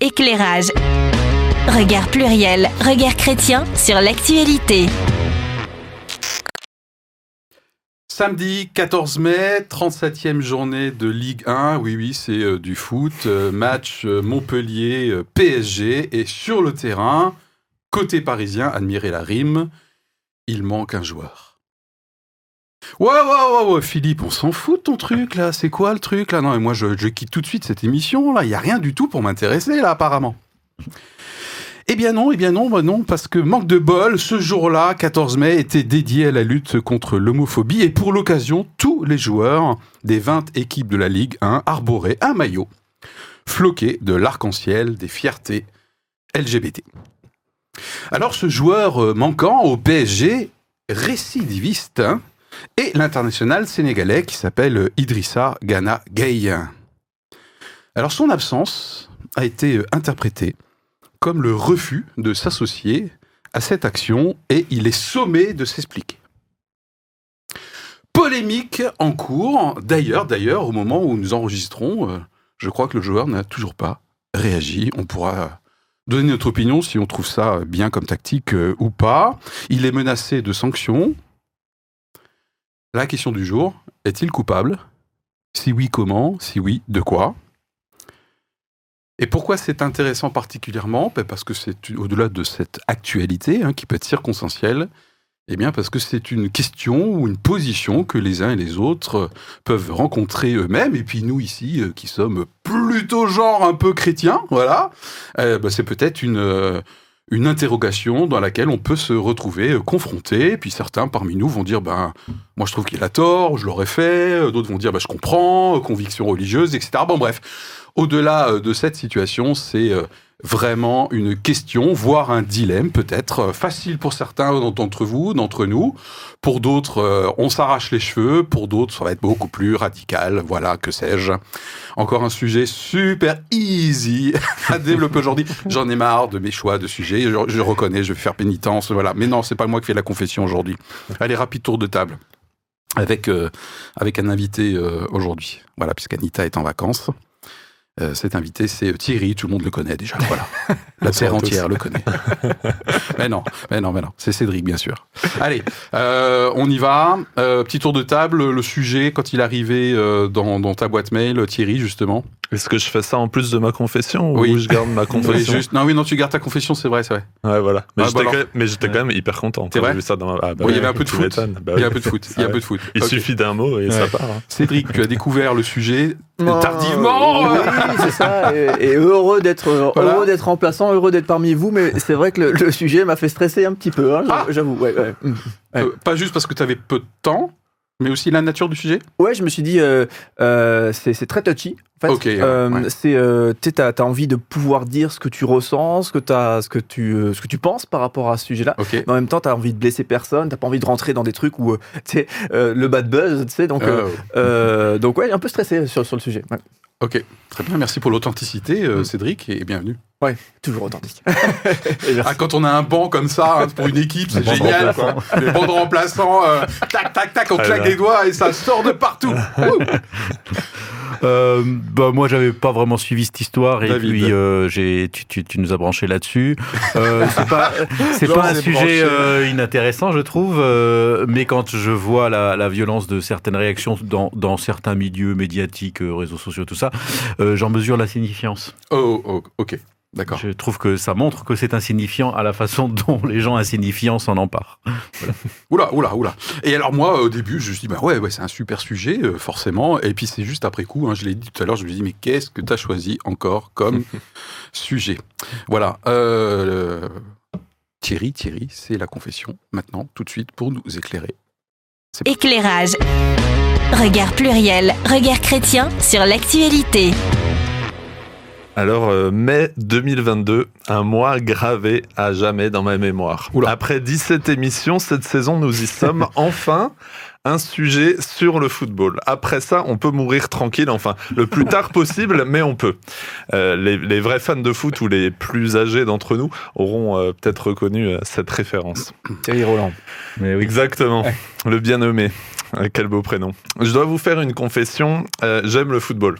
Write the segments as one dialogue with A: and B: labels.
A: Éclairage. Regard pluriel, regard chrétien sur l'actualité.
B: Samedi 14 mai, 37e journée de Ligue 1. Oui, oui, c'est euh, du foot. Euh, match euh, Montpellier-PSG. Et sur le terrain, côté parisien, admirez la rime, il manque un joueur. Ouais, ouais, ouais, ouais, Philippe, on s'en fout de ton truc là. C'est quoi le truc là? Non, mais moi je, quitte tout de suite cette émission là. Il n'y a rien du tout pour m'intéresser là, apparemment. Eh bien non, eh bien non, bah non, parce que manque de bol, ce jour-là, 14 mai, était dédié à la lutte contre l'homophobie et pour l'occasion, tous les joueurs des 20 équipes de la Ligue 1 arboraient un maillot floqué de l'arc-en-ciel des fiertés LGBT. Alors ce joueur euh, manquant au PSG, récidiviste, hein, est l'international sénégalais qui s'appelle Idrissa Gana Gueye. Alors son absence a été interprétée comme le refus de s'associer à cette action et il est sommé de s'expliquer. Polémique en cours, d'ailleurs, d'ailleurs, au moment où nous enregistrons, euh, je crois que le joueur n'a toujours pas réagi. On pourra donner notre opinion si on trouve ça bien comme tactique euh, ou pas. Il est menacé de sanctions. La question du jour, est-il coupable? Si oui, comment? Si oui, de quoi? Et pourquoi c'est intéressant particulièrement? Ben Parce que c'est au-delà de cette actualité hein, qui peut être circonstancielle, eh bien parce que c'est une question ou une position que les uns et les autres peuvent rencontrer eux-mêmes. Et puis nous ici, euh, qui sommes plutôt genre un peu chrétiens, voilà, euh, ben c'est peut-être une euh, une interrogation dans laquelle on peut se retrouver euh, confronté. Puis certains parmi nous vont dire, ben, moi je trouve qu'il a tort, je l'aurais fait. D'autres vont dire, ben, je comprends, euh, conviction religieuse, etc. Bon, bref. Au-delà euh, de cette situation, c'est vraiment une question, voire un dilemme peut-être, facile pour certains d'entre vous, d'entre nous. Pour d'autres, on s'arrache les cheveux. Pour d'autres, ça va être beaucoup plus radical. Voilà, que sais-je. Encore un sujet super easy à développer aujourd'hui. J'en ai marre de mes choix de sujets. Je, je reconnais, je vais faire pénitence. Voilà. Mais non, c'est pas moi qui fais la confession aujourd'hui. Allez, rapide tour de table. Avec, euh, avec un invité euh, aujourd'hui. Voilà, puisqu'Anita est en vacances. Euh, cet invité, c'est Thierry, tout le monde le connaît déjà. Voilà. La terre entière le connaît. mais non, mais non, mais non. C'est Cédric, bien sûr. Allez, euh, on y va. Euh, petit tour de table. Le sujet, quand il arrivait dans, dans, ta boîte mail, Thierry, justement.
C: Est-ce que je fais ça en plus de ma confession
B: oui.
C: ou je garde ma confession
B: oui, juste, Non, oui, non, tu gardes ta confession, c'est vrai, c'est vrai.
C: Ouais, voilà. Mais
B: Ah,
C: j'étais
B: bah
C: quand, même- mais j'étais quand même hyper content.
B: C'est vrai
C: vu ça dans ma- ah, bah
B: Bon, il y avait un peu de
C: tu
B: foot.
C: m'étonnes. Bah
B: Il y a un peu de foot. Il y a un
C: Ouais.
B: peu de foot.
C: Il suffit d'un mot et ça part. hein.
B: Cédric, tu as découvert le sujet
D: Non,
B: tardivement.
D: Oui, c'est ça. Et, et heureux d'être
B: Voilà.
D: heureux d'être remplaçant, heureux d'être parmi vous. Mais c'est vrai que le, le sujet m'a fait stresser un petit peu. hein,
B: Ah.
D: J'avoue. Ouais, ouais. Mm. Ouais.
B: Euh, pas juste parce que tu avais peu de temps, mais aussi la nature du sujet?
D: Ouais, je me suis dit, euh, euh, c'est très touchy. En fait.
B: Ok, ouais,
D: Euh,
B: ouais.
D: C'est, euh, t'as as envie de pouvoir dire ce que tu ressens, ce que, t'as- ce que, tu, euh, ce que tu penses par rapport à ce sujet-là.
B: Ok.
D: Mais en même temps, t'as envie de blesser personne, t'as pas envie de rentrer dans des trucs où, tu sais, le bad buzz, tu sais. Donc, Euh,
B: euh,
D: donc ouais, un peu stressé sur, sur le sujet. Ouais.
B: Ok, très bien. Merci pour l'authenticité, euh,
D: Mm.
B: Cédric, et bienvenue.
D: Toujours authentique.
B: Ah, quand on a un banc comme ça hein, pour une équipe, c'est génial. Quoi. Les bancs de remplaçants, euh, tac, tac, tac, on
C: Ah
B: claque des doigts et ça sort de partout.
E: Euh, bah moi j'avais pas vraiment suivi cette histoire et
B: David.
E: puis euh, j'ai tu, tu, tu nous as branché là-dessus. Euh, c'est pas c'est pas un sujet euh, inintéressant je trouve, euh, mais quand je vois la, la violence de certaines réactions dans, dans certains milieux médiatiques, euh, réseaux sociaux, tout ça, euh, j'en mesure la signifiance.
B: Oh, oh, ok.
E: Je trouve que ça montre que c'est insignifiant à la façon dont les gens insignifiants s'en emparent.
B: Oula, oula, oula. Et alors moi, au début, je me suis dit, bah ouais, ouais c'est un super sujet, euh, forcément. Et puis c'est juste après coup, hein, je l'ai dit tout à l'heure, je me suis dit, mais qu'est-ce que tu as choisi encore comme sujet? Voilà. Euh, Thierry, Thierry, c'est la confession, maintenant, tout de suite, pour nous éclairer.
A: Éclairage. Regard pluriel, regard chrétien sur l'actualité.
C: Alors, euh, mai 2022, un mois gravé à jamais dans ma mémoire.
B: Oula.
C: Après 17 émissions, cette saison, nous y sommes enfin. Un sujet sur le football. Après ça, on peut mourir tranquille, enfin, le plus tard possible, mais on peut. Euh, les, les vrais fans de foot ou les plus âgés d'entre nous auront euh, peut-être reconnu cette référence.
D: Thierry Roland.
C: Mais oui. Exactement. Le bien nommé. Quel beau prénom. Je dois vous faire une confession. J'aime le football.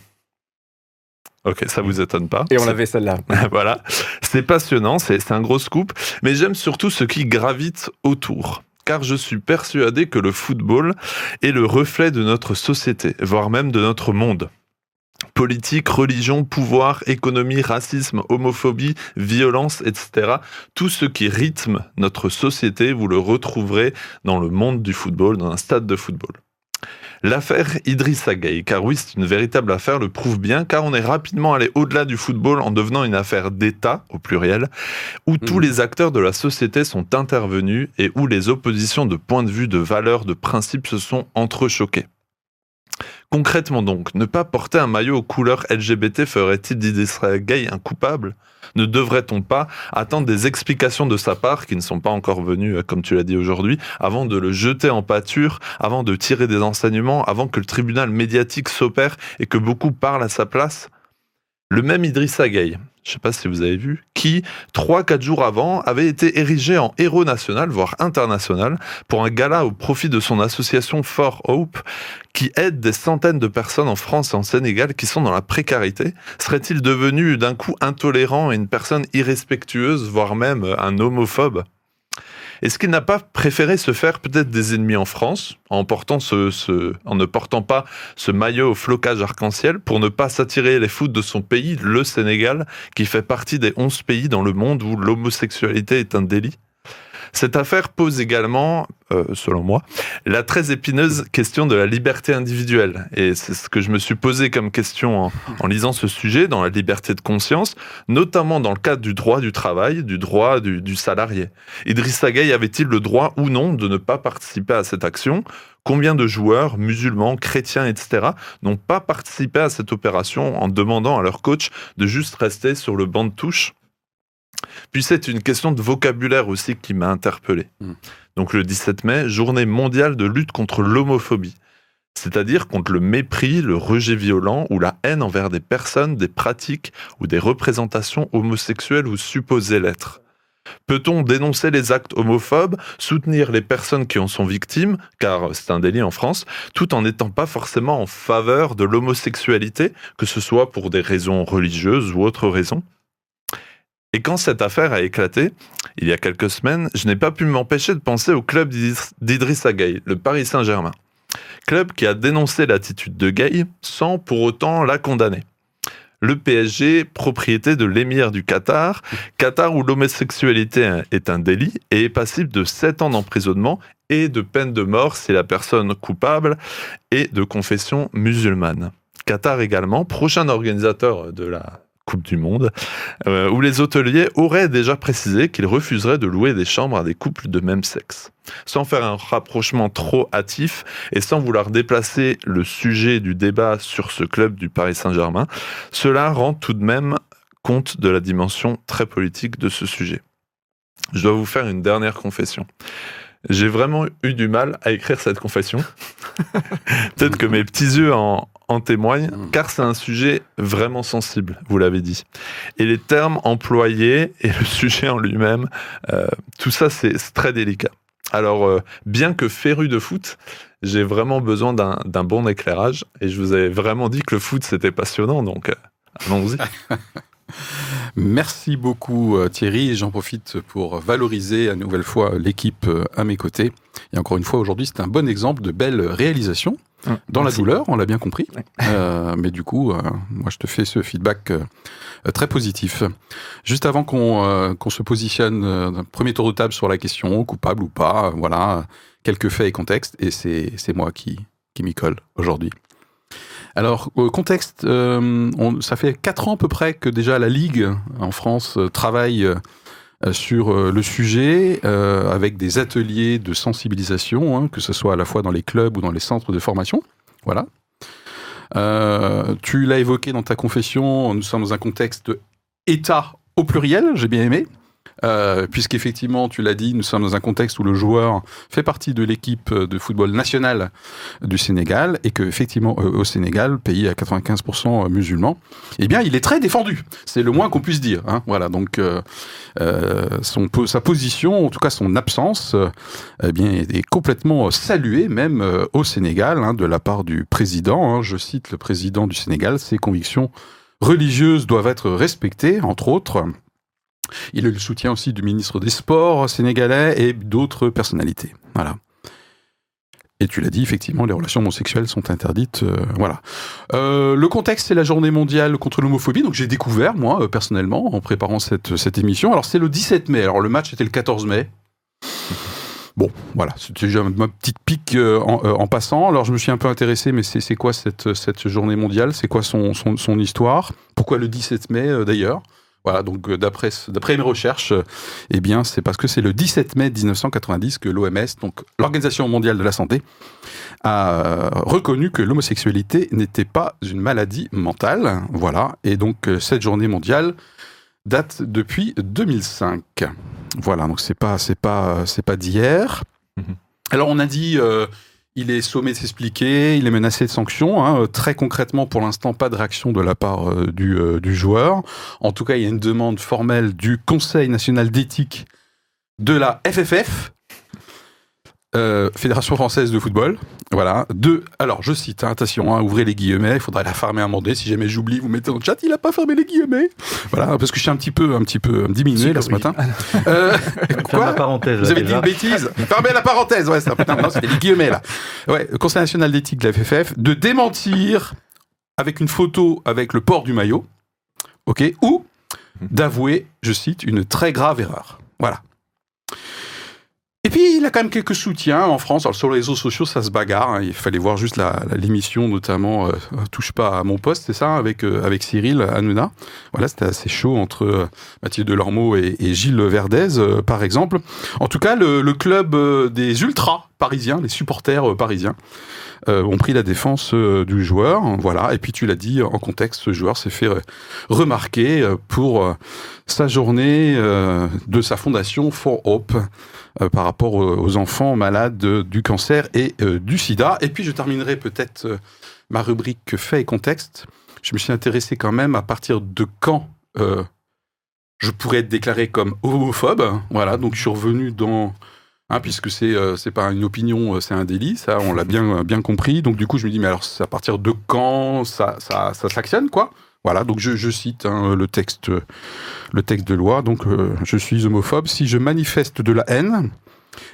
C: Ok, ça vous étonne pas.
D: Et on l'avait celle-là.
C: voilà. C'est passionnant, c'est c'est un gros scoop, mais j'aime surtout ce qui gravite autour. Car je suis persuadé que le football est le reflet de notre société, voire même de notre monde. Politique, religion, pouvoir, économie, racisme, homophobie, violence, etc. Tout ce qui rythme notre société, vous le retrouverez dans le monde du football, dans un stade de football. L'affaire Idrissa Gueye, car oui, c'est une véritable affaire, le prouve bien, car on est rapidement allé au-delà du football en devenant une affaire d'État, au pluriel, où tous
B: Mhm.
C: les acteurs de la société sont intervenus et où les oppositions de points de vue, de valeurs, de principes se sont entrechoquées. Concrètement donc, ne pas porter un maillot aux couleurs LGBT ferait-il d'Idrissa Gueye un coupable? Ne devrait-on pas attendre des explications de sa part, qui ne sont pas encore venues, euh, comme tu l'as dit aujourd'hui, avant de le jeter en pâture, avant de tirer des enseignements, avant que le tribunal médiatique s'opère et que beaucoup parlent à sa place? Le même Idrissa Gueye, je ne sais pas si vous avez vu, qui, 3-4 jours avant, avait été érigé en héros national, voire international, pour un gala au profit de son association For Hope, qui aide des centaines de personnes en France et en Sénégal qui sont dans la précarité. Serait-il devenu d'un coup intolérant et une personne irrespectueuse, voire même un homophobe? Est-ce qu'il n'a pas préféré se faire peut-être des ennemis en France en, ne portant pas ce maillot au flocage arc-en-ciel pour ne pas s'attirer les foudres de son pays, le Sénégal, qui fait partie des 11 pays dans le monde où l'homosexualité est un délit? Cette affaire pose également, euh, selon moi, la très épineuse question de la liberté individuelle. Et c'est ce que je me suis posé comme question en, en lisant ce sujet, dans la liberté de conscience, notamment dans le cadre du droit du travail, du droit du, du salarié. Idrissa Gueye avait-il le droit ou non de ne pas participer à cette action? Combien de joueurs, musulmans, chrétiens, etc., n'ont pas participé à cette opération en demandant à leur coach de juste rester sur le banc de touche? Puis c'est une question de vocabulaire aussi qui m'a interpellé.
B: Mm.
C: Donc le 17 mai, journée mondiale de lutte contre l'homophobie. C'est-à-dire contre le mépris, le rejet violent ou la haine envers des personnes, des pratiques ou des représentations homosexuelles ou supposées l'être. Peut-on dénoncer les actes homophobes, soutenir les personnes qui en sont victimes, car c'est un délit en France, tout en n'étant pas forcément en faveur de l'homosexualité, que ce soit pour des raisons religieuses ou autres raisons? Et quand cette affaire a éclaté, il y a quelques semaines, je n'ai pas pu m'empêcher de penser au club d'Idriss- d'Idrissa Gueye, le Paris Saint-Germain. Club qui a dénoncé l'attitude de Gueye sans pour autant la condamner. Le PSG, propriété de l'émir du Qatar, Qatar où l'homosexualité est un délit et est passible de 7 ans d'emprisonnement et de peine de mort si la personne coupable est de confession musulmane. Qatar également, prochain organisateur de la Coupe du Monde, euh, où les hôteliers auraient déjà précisé qu'ils refuseraient de louer des chambres à des couples de même sexe. Sans faire un rapprochement trop hâtif et sans vouloir déplacer le sujet du débat sur ce club du Paris Saint-Germain, cela rend tout de même compte de la dimension très politique de ce sujet. Je dois vous faire une dernière confession. J'ai vraiment eu du mal à écrire cette confession. Peut-être que mes petits yeux en, en témoignent, car c'est un sujet vraiment sensible, vous l'avez dit. Et les termes employés et le sujet en lui-même, euh, tout ça c'est très délicat. Alors, euh, bien que féru de foot, j'ai vraiment besoin d'un d'un bon éclairage, et je vous avais vraiment dit que le foot c'était passionnant, donc euh, allons-y.
B: Merci beaucoup euh, Thierry. J'en profite pour valoriser à nouvelle fois l'équipe euh, à mes côtés. Et encore une fois, aujourd'hui, c'est un bon exemple de belle réalisation. Dans
D: Merci.
B: la douleur, on l'a bien compris.
D: Ouais.
B: Euh, mais du coup, euh, moi, je te fais ce feedback euh, très positif. Juste avant qu'on qu'on se positionne, premier tour de table sur la question, coupable ou pas, voilà, quelques faits et contextes. Et c'est c'est moi qui, qui m'y colle aujourd'hui. Alors, au contexte, euh, ça fait quatre ans à peu près que déjà la Ligue en France euh, travaille euh, sur le sujet avec des ateliers de sensibilisation, hein, que ce soit à la fois dans les clubs ou dans les centres de formation. Voilà. Tu l'as évoqué dans ta confession, nous sommes dans un contexte État au pluriel, j'ai bien aimé. Euh, puisqu'effectivement, tu l'as dit, nous sommes dans un contexte où le joueur fait partie de l'équipe de football nationale du Sénégal et que effectivement euh, au Sénégal, pays à 95% musulman, eh bien il est très défendu. C'est le moins qu'on puisse dire. Hein. Voilà, donc euh, euh, sa position, en tout cas son absence, euh, eh bien est complètement saluée même euh, au Sénégal hein, de la part du président. hein. Je cite le président du Sénégal, ses convictions religieuses doivent être respectées, entre autres. Il a eu le soutien aussi du ministre des Sports sénégalais et d'autres personnalités. Voilà. Et tu l'as dit, effectivement, les relations homosexuelles sont interdites. euh, voilà. Euh, le contexte, c'est la journée mondiale contre l'homophobie. Donc j'ai découvert, moi, euh, personnellement, en préparant cette, émission. Alors c'est le 17 mai. Alors le match était le 14 mai. Bon, voilà, c'était ma petite pique en, passant. Alors je me suis un peu intéressé, mais c'est quoi cette, journée mondiale? C'est quoi son, histoire? Pourquoi le 17 mai d'ailleurs? Voilà, donc euh, d'après mes recherches, euh, eh bien c'est parce que c'est le 17 mai 1990 que l'OMS, donc l'Organisation mondiale de la santé, a euh, reconnu que l'homosexualité n'était pas une maladie mentale. Voilà, et donc cette journée mondiale date depuis 2005. Voilà, donc c'est pas c'est pas c'est pas d'hier.
C: Mhm.
B: Alors on a dit euh, il est sommé de s'expliquer, il est menacé de sanctions. hein. Euh, Très concrètement, pour l'instant, pas de réaction de la part euh, euh, du joueur. En tout cas, il y a une demande formelle du Conseil national d'éthique de la FFF, euh, Fédération française de football. Voilà. De, alors, je cite, hein, attention, hein, ouvrez les guillemets, il faudra la fermer un moment donné. Si jamais j'oublie, vous mettez dans le chat, il a pas fermé les guillemets. Voilà, parce que je suis un petit peu, un petit peu diminué là ce matin. Euh,
E: Ferme
B: quoi
E: la parenthèse.
B: vous avez dit une bêtise Fermez la parenthèse, ouais, ça, putain, non, c'était les guillemets, là. Ouais, le Conseil national d'éthique de la FFF, de démentir avec une photo avec le port du maillot, ok, ou d'avouer, je cite, une très grave erreur. Voilà. Et puis, il a quand même quelques soutiens en France. Alors, sur les réseaux sociaux, ça se bagarre. hein. Il fallait voir juste la- la- l'émission, notamment euh, Touche pas à mon poste, c'est ça, avec, euh, avec Cyril Hanouna. Voilà, c'était assez chaud entre euh, Mathieu Delormeau et, et Gilles Verdez, euh, par exemple. En tout cas, le, le club euh, des ultras parisiens, les supporters euh, parisiens, euh, ont pris la défense euh, du joueur. Voilà. Et puis, tu l'as dit, en contexte, ce joueur s'est fait remarquer pour sa journée de sa fondation For Hope par rapport aux, enfants malades du cancer et du sida. Et puis, je terminerai peut-être ma rubrique fait et contexte. Je me suis intéressé quand même à partir de quand je pourrais être déclaré comme homophobe. Voilà, donc je suis revenu dans... hein, puisque c'est euh, pas une opinion, euh, c'est un délit, ça on l'a bien, bien compris. Donc du coup je me dis, mais alors à partir de quand ça, ça, ça s'actionne, quoi? Voilà, donc je, cite hein, le, texte, le texte de loi. Donc euh, je suis homophobe si je manifeste de la haine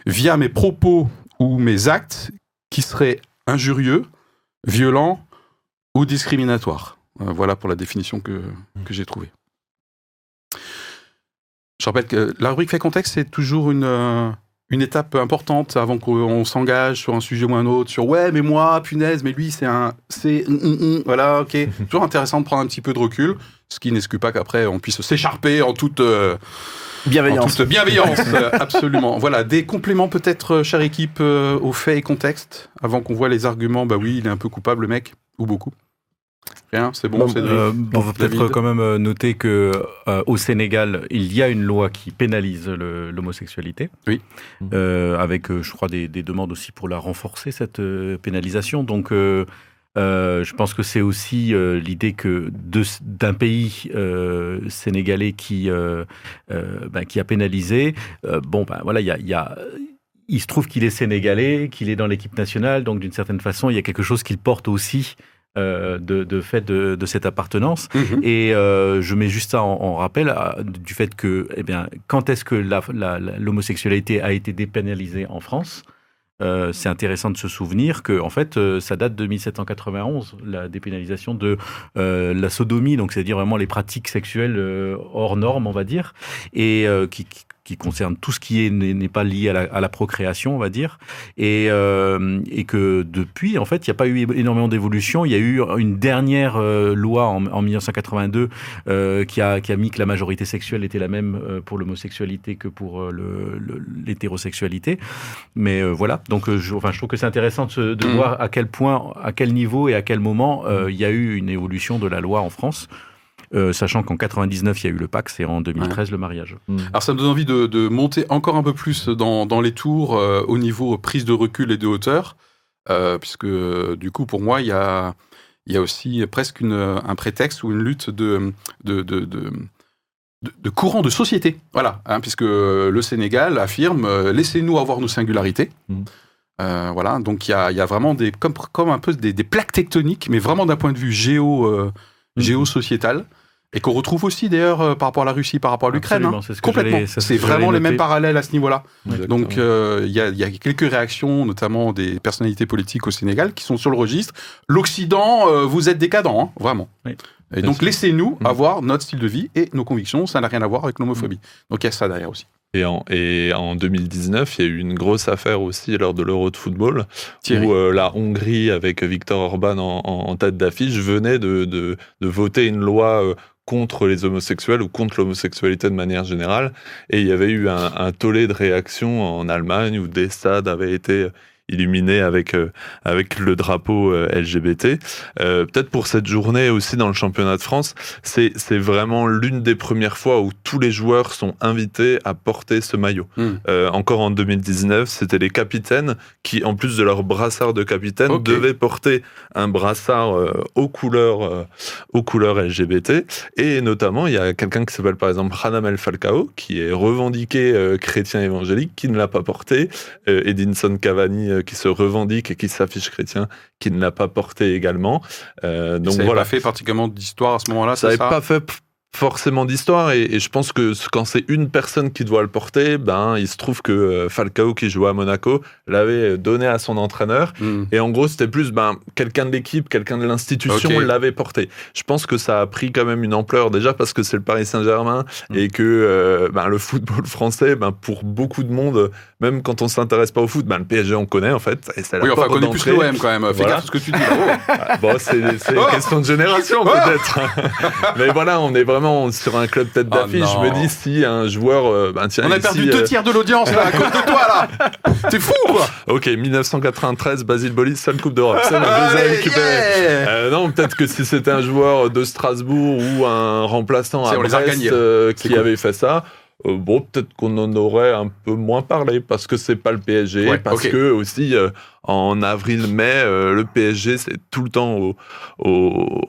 B: via mes propos ou mes actes qui seraient injurieux, violents ou discriminatoires. Euh, voilà pour la définition que, que j'ai trouvée. Je rappelle que la rubrique fait contexte, c'est toujours une, euh, une étape importante avant qu'on s'engage sur un sujet ou un autre, sur ouais, mais moi, punaise, mais lui, c'est un. C'est. hum, hum, hum. voilà, ok. toujours intéressant de prendre un petit peu de recul, ce qui n'exclut pas qu'après, on puisse s'écharper en toute. euh, en
D: Bienveillance.
B: toute bienveillance, absolument. Voilà, des compléments peut-être, euh, chère équipe, euh, aux faits et contexte, avant qu'on voit les arguments. Bah oui, il est un peu coupable, le mec, ou beaucoup. Rien, c'est bon,
D: Bon,
B: c'est
E: Euh, on va peut-être quand même euh, noter que euh, au Sénégal, il y a une loi qui pénalise l'homosexualité.
B: Oui.
E: Euh, avec, je crois, des, des demandes aussi pour la renforcer cette pénalisation. Donc, je pense que c'est aussi l'idée que d'un pays sénégalais qui ben, qui a pénalisé. bon, ben voilà, il y a, il y a il se trouve qu'il est sénégalais, qu'il est dans l'équipe nationale, donc d'une certaine façon, il y a quelque chose qu'il porte aussi de, de fait de, de cette appartenance.
B: Mhm.
E: Et euh, je mets juste ça en, en rappel euh, du fait que, eh bien, quand est-ce que l'homosexualité a été dépénalisée en France Euh, c'est intéressant de se souvenir que, en fait, euh, ça date de 1791, la dépénalisation de euh, la sodomie, donc c'est-à-dire vraiment les pratiques sexuelles euh, hors normes, on va dire, et euh, qui, qui, qui concerne tout ce qui est- n'est pas lié à la, à la procréation, on va dire, et, euh, et que depuis, en fait, il n'y a pas eu énormément d'évolution. Il y a eu une dernière euh, loi en, en 1982 euh, qui, a, qui a mis que la majorité sexuelle était la même euh, pour l'homosexualité que pour euh, l'hétérosexualité. Mais euh, voilà, donc euh, je, enfin, je trouve que c'est intéressant de, se- de
B: Mm.
E: voir à quel point, à quel niveau et à quel moment euh, il y a eu une évolution de la loi en France. Euh, sachant qu'en 99, il y a eu le Pax et en 2013, le mariage.
B: Alors ça me donne envie de, de monter encore un peu plus dans, dans les tours euh, au niveau prise de recul et de hauteur, euh, puisque du coup pour moi il y a, il y a aussi presque une, un prétexte ou une lutte de, de, de, de, de- de courant de société. Voilà, hein, puisque le Sénégal affirme euh, laissez-nous avoir nos singularités. Euh, voilà, donc il y a, il y a vraiment des, comme, comme un peu des, des plaques tectoniques, mais vraiment d'un point de vue géo, euh, géosociétale et qu'on retrouve aussi d'ailleurs euh, par rapport à la Russie, par rapport à l'Ukraine. Hein.
E: ce
B: Complètement.
E: c'est
B: vraiment les mêmes parallèles à ce niveau-là. Donc euh, il y, a, il y a quelques réactions, notamment des personnalités politiques au Sénégal, qui sont sur le registre. L'Occident, euh, vous êtes décadent, hein, vraiment.
E: Oui.
B: Et donc laissez-nous
C: Mm.
B: avoir notre style de vie et nos convictions. Ça n'a rien à voir avec l'homophobie. Donc il y a ça derrière aussi.
C: Et en, et en 2019, il y a eu une grosse affaire aussi lors de l'Euro de football,
B: Thierry.
C: où euh, la Hongrie, avec Viktor Orban en, tête d'affiche, venait de, de- de voter une loi euh, contre les homosexuels ou contre l'homosexualité de manière générale. Et il y avait eu un, un tollé de réactions en Allemagne où des stades avaient été illuminés avec, euh, avec le drapeau euh, LGBT. Euh, Peut-être pour cette journée aussi dans le championnat de France, c'est c'est vraiment l'une des premières fois où tous les joueurs sont invités à porter ce maillot.
B: Mm.
C: Euh, encore en 2019, c'était les capitaines qui, en plus de leur brassard de capitaine, devaient porter un brassard aux couleurs aux couleurs LGBT. Et notamment, il y a quelqu'un qui s'appelle par exemple Radamel Falcao, qui est revendiqué chrétien évangélique, qui ne l'a pas porté. Edinson Cavani, euh, qui se revendique et qui s'affiche chrétien, qui ne l'a pas porté également. Euh, donc
B: ça
C: voilà.
B: pas fait particulièrement d'histoire à ce moment-là,
C: Ça n'avait pas fait forcément d'histoire et, et je pense que quand c'est une personne qui doit le porter, ben il se trouve que euh, Falcao qui jouait à Monaco l'avait donné à son entraîneur
B: Mm.
C: et en gros c'était plus ben quelqu'un de l'équipe, quelqu'un de l'institution l'avait porté. Je pense que ça a pris quand même une ampleur déjà parce que c'est le Paris Saint-Germain
E: Mm.
C: et que euh, ben, le football français, ben pour beaucoup de monde, même quand on s'intéresse pas au foot, ben le PSG on connaît en fait et
B: Oui, enfin, on connaît plus l'OM quand même. Fais
C: Voilà.
B: gaffe ce que tu dis. Oh.
C: Ah, Bon, c'est c'est
B: Oh
C: une question de génération
B: Oh
C: peut-être. Mais voilà, on est vraiment sur un club tête
B: Ah,
C: d'affiche. je me dis si un joueur, euh, ben tiens,
B: On a
C: ici,
B: perdu
C: euh,
B: deux tiers de l'audience là à cause de toi là. T'es fou quoi.
C: Ok, 1993, Basile Boli, seule Coupe d'Europe. C'est
B: Allez,
C: récupérés.
B: yeah
C: Euh, non, peut-être que si c'était un joueur de Strasbourg ou un remplaçant à Brest euh, qui
B: cool.
C: avait fait ça, euh, bon, peut-être qu'on en aurait un peu moins parlé parce que c'est pas le PSG,
B: Ouais,
C: parce
B: ok.
C: que aussi euh, en avril-mai, euh, le PSG c'est tout le temps au, au-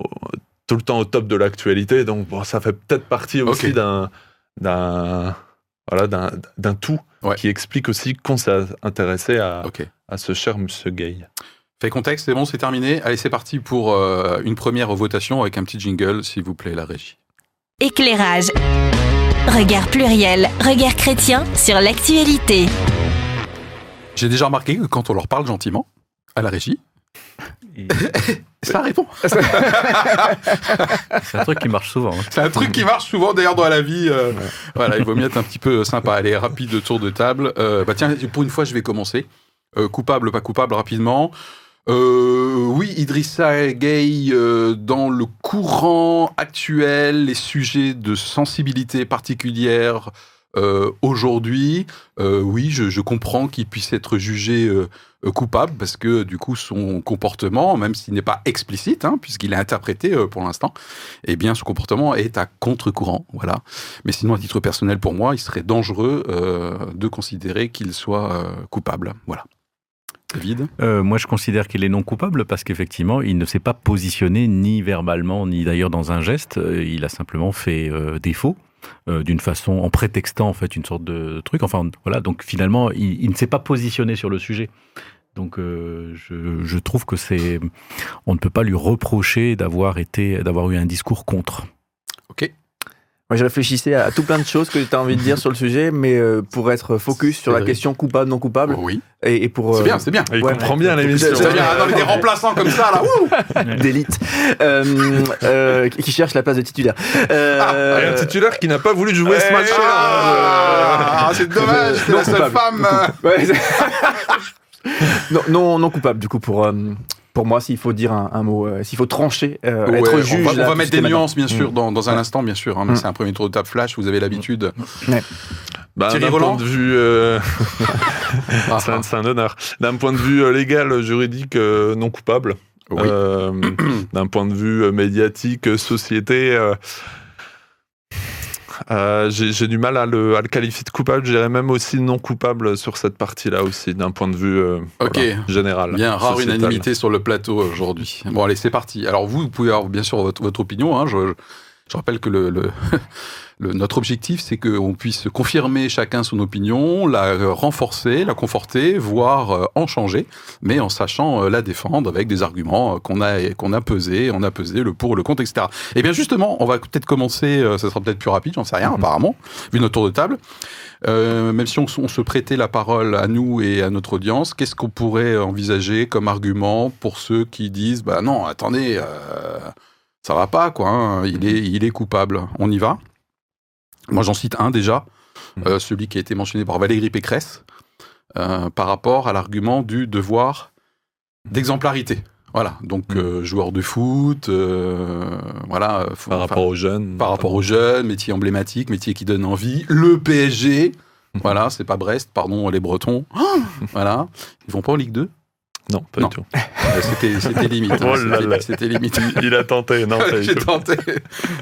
C: tout le temps au top de l'actualité, donc bon, ça fait peut-être partie aussi d'un d'un voilà d'un d'un tout
B: Ouais.
C: qui explique aussi qu'on s'est intéressé à, à ce cher Monsieur Gay.
B: Fait contexte, c'est bon, c'est terminé. Allez, c'est parti pour euh, une première votation avec un petit jingle, s'il vous plaît, la régie.
A: Éclairage. Regard pluriel, regard chrétien sur l'actualité.
B: J'ai déjà remarqué que quand on leur parle gentiment, à la régie,
E: Et
B: ça répond.
E: C'est un truc qui marche souvent. hein.
B: C'est un truc qui marche souvent d'ailleurs dans la vie. euh, Voilà, il vaut mieux être un petit peu sympa. Allez, rapide tour de table. Euh, bah tiens, pour une fois, je vais commencer. Euh, coupable, pas coupable, rapidement. Oui, Idrissa euh, dans le courant actuel, les sujets de sensibilité particulière euh, aujourd'hui, euh, oui, je, je comprends qu'il puisse être jugé euh, coupable parce que du coup son comportement, même s'il n'est pas explicite, hein, puisqu'il est interprété euh, pour l'instant, eh bien son comportement est à contre-courant, voilà. Mais sinon, à titre personnel, pour moi, il serait dangereux euh, de considérer qu'il soit euh, coupable, voilà. David?
E: Euh, moi, je considère qu'il est non coupable parce qu'effectivement, il ne s'est pas positionné ni verbalement, ni d'ailleurs dans un geste. Il a simplement fait euh, défaut. Euh, d'une façon en prétextant en fait une sorte de truc. Enfin voilà donc finalement il, ne s'est pas positionné sur le sujet. Donc euh, je, je trouve que c'est on ne peut pas lui reprocher d'avoir été d'avoir eu un discours contre
D: Moi, je réfléchissais à tout plein de choses que tu as envie de dire sur le sujet, mais euh, pour être focus sur la question coupable, non coupable,
B: Oui,
D: et, et pour...
B: c'est
D: euh,
B: bien, c'est bien.
C: Il
D: Ouais,
C: comprend
D: ouais.
C: bien l'émission.
D: C'est
B: bien, les des remplaçants comme ça, là. ouh
D: d'élite euh, euh, qui cherche la place de titulaire. Euh,
C: Et un titulaire qui n'a pas voulu jouer ce
B: Eh,
C: match-là.
B: ah, c'est dommage, c'est
D: Non
B: la seule
D: coupable.
B: femme.
D: non, non, non coupable, du coup, pour, euh, pour moi, s'il faut dire un, un mot, euh, s'il faut trancher, euh,
B: Ouais,
D: être
B: on
D: juge.
B: va, on
D: là,
B: va mettre des nuances, bien sûr, dans, dans un
D: Ouais.
B: instant, bien sûr. hein, mais
D: Mm.
B: c'est un premier tour de table flash, vous avez l'habitude.
C: Bah,
B: Thierry
C: d'un
B: Roland
C: point de vue, euh,
B: Ah,
C: c'est un, c'est un honneur. D'un point de vue euh, légal, juridique, euh, non coupable.
B: oui.
C: Euh, D'un point de vue médiatique, euh, société, euh, j'ai du mal à le, à le qualifier de coupable. Je dirais même aussi non coupable sur cette partie-là aussi, d'un point de vue euh,
B: Ok.
C: voilà, général.
B: Bien, rare
C: sociétal.
B: unanimité sur le plateau aujourd'hui. Bon, allez, c'est parti. Alors, vous, vous pouvez avoir bien sûr votre, votre opinion. hein, je- Je rappelle que le, le- le- notre objectif, c'est qu'on puisse confirmer chacun son opinion, la euh, renforcer, la conforter, voire euh, en changer, mais en sachant euh, la défendre avec des arguments qu'on a, qu'on a pesés, on a pesé le pour, le contre, etc. Et bien justement, on va peut-être commencer, ça sera peut-être plus rapide, j'en sais rien, apparemment, vu notre tour de table. Euh, même si on, se prêtait la parole à nous et à notre audience, qu'est-ce qu'on pourrait envisager comme argument pour ceux qui disent bah non, attendez, euh, ça va pas quoi, hein, il est il est coupable. On y va? Moi j'en cite un déjà, euh, celui qui a été mentionné par Valérie Pécresse euh, par rapport à l'argument du devoir d'exemplarité. Voilà, donc
C: Mm.
B: euh, joueur de foot, euh, voilà, faut-
C: Par rapport aux jeunes.
B: par rapport aux jeunes, métier emblématique, métier qui donne envie. Le PSG, voilà, c'est pas Brest, pardon les Bretons. voilà, ils vont pas en Ligue 2
C: Non, pas
B: Non.
C: du tout.
B: C'était limite. hein,
C: Oh
B: c'était- limite.
C: Il a tenté, non,
B: J'ai tenté.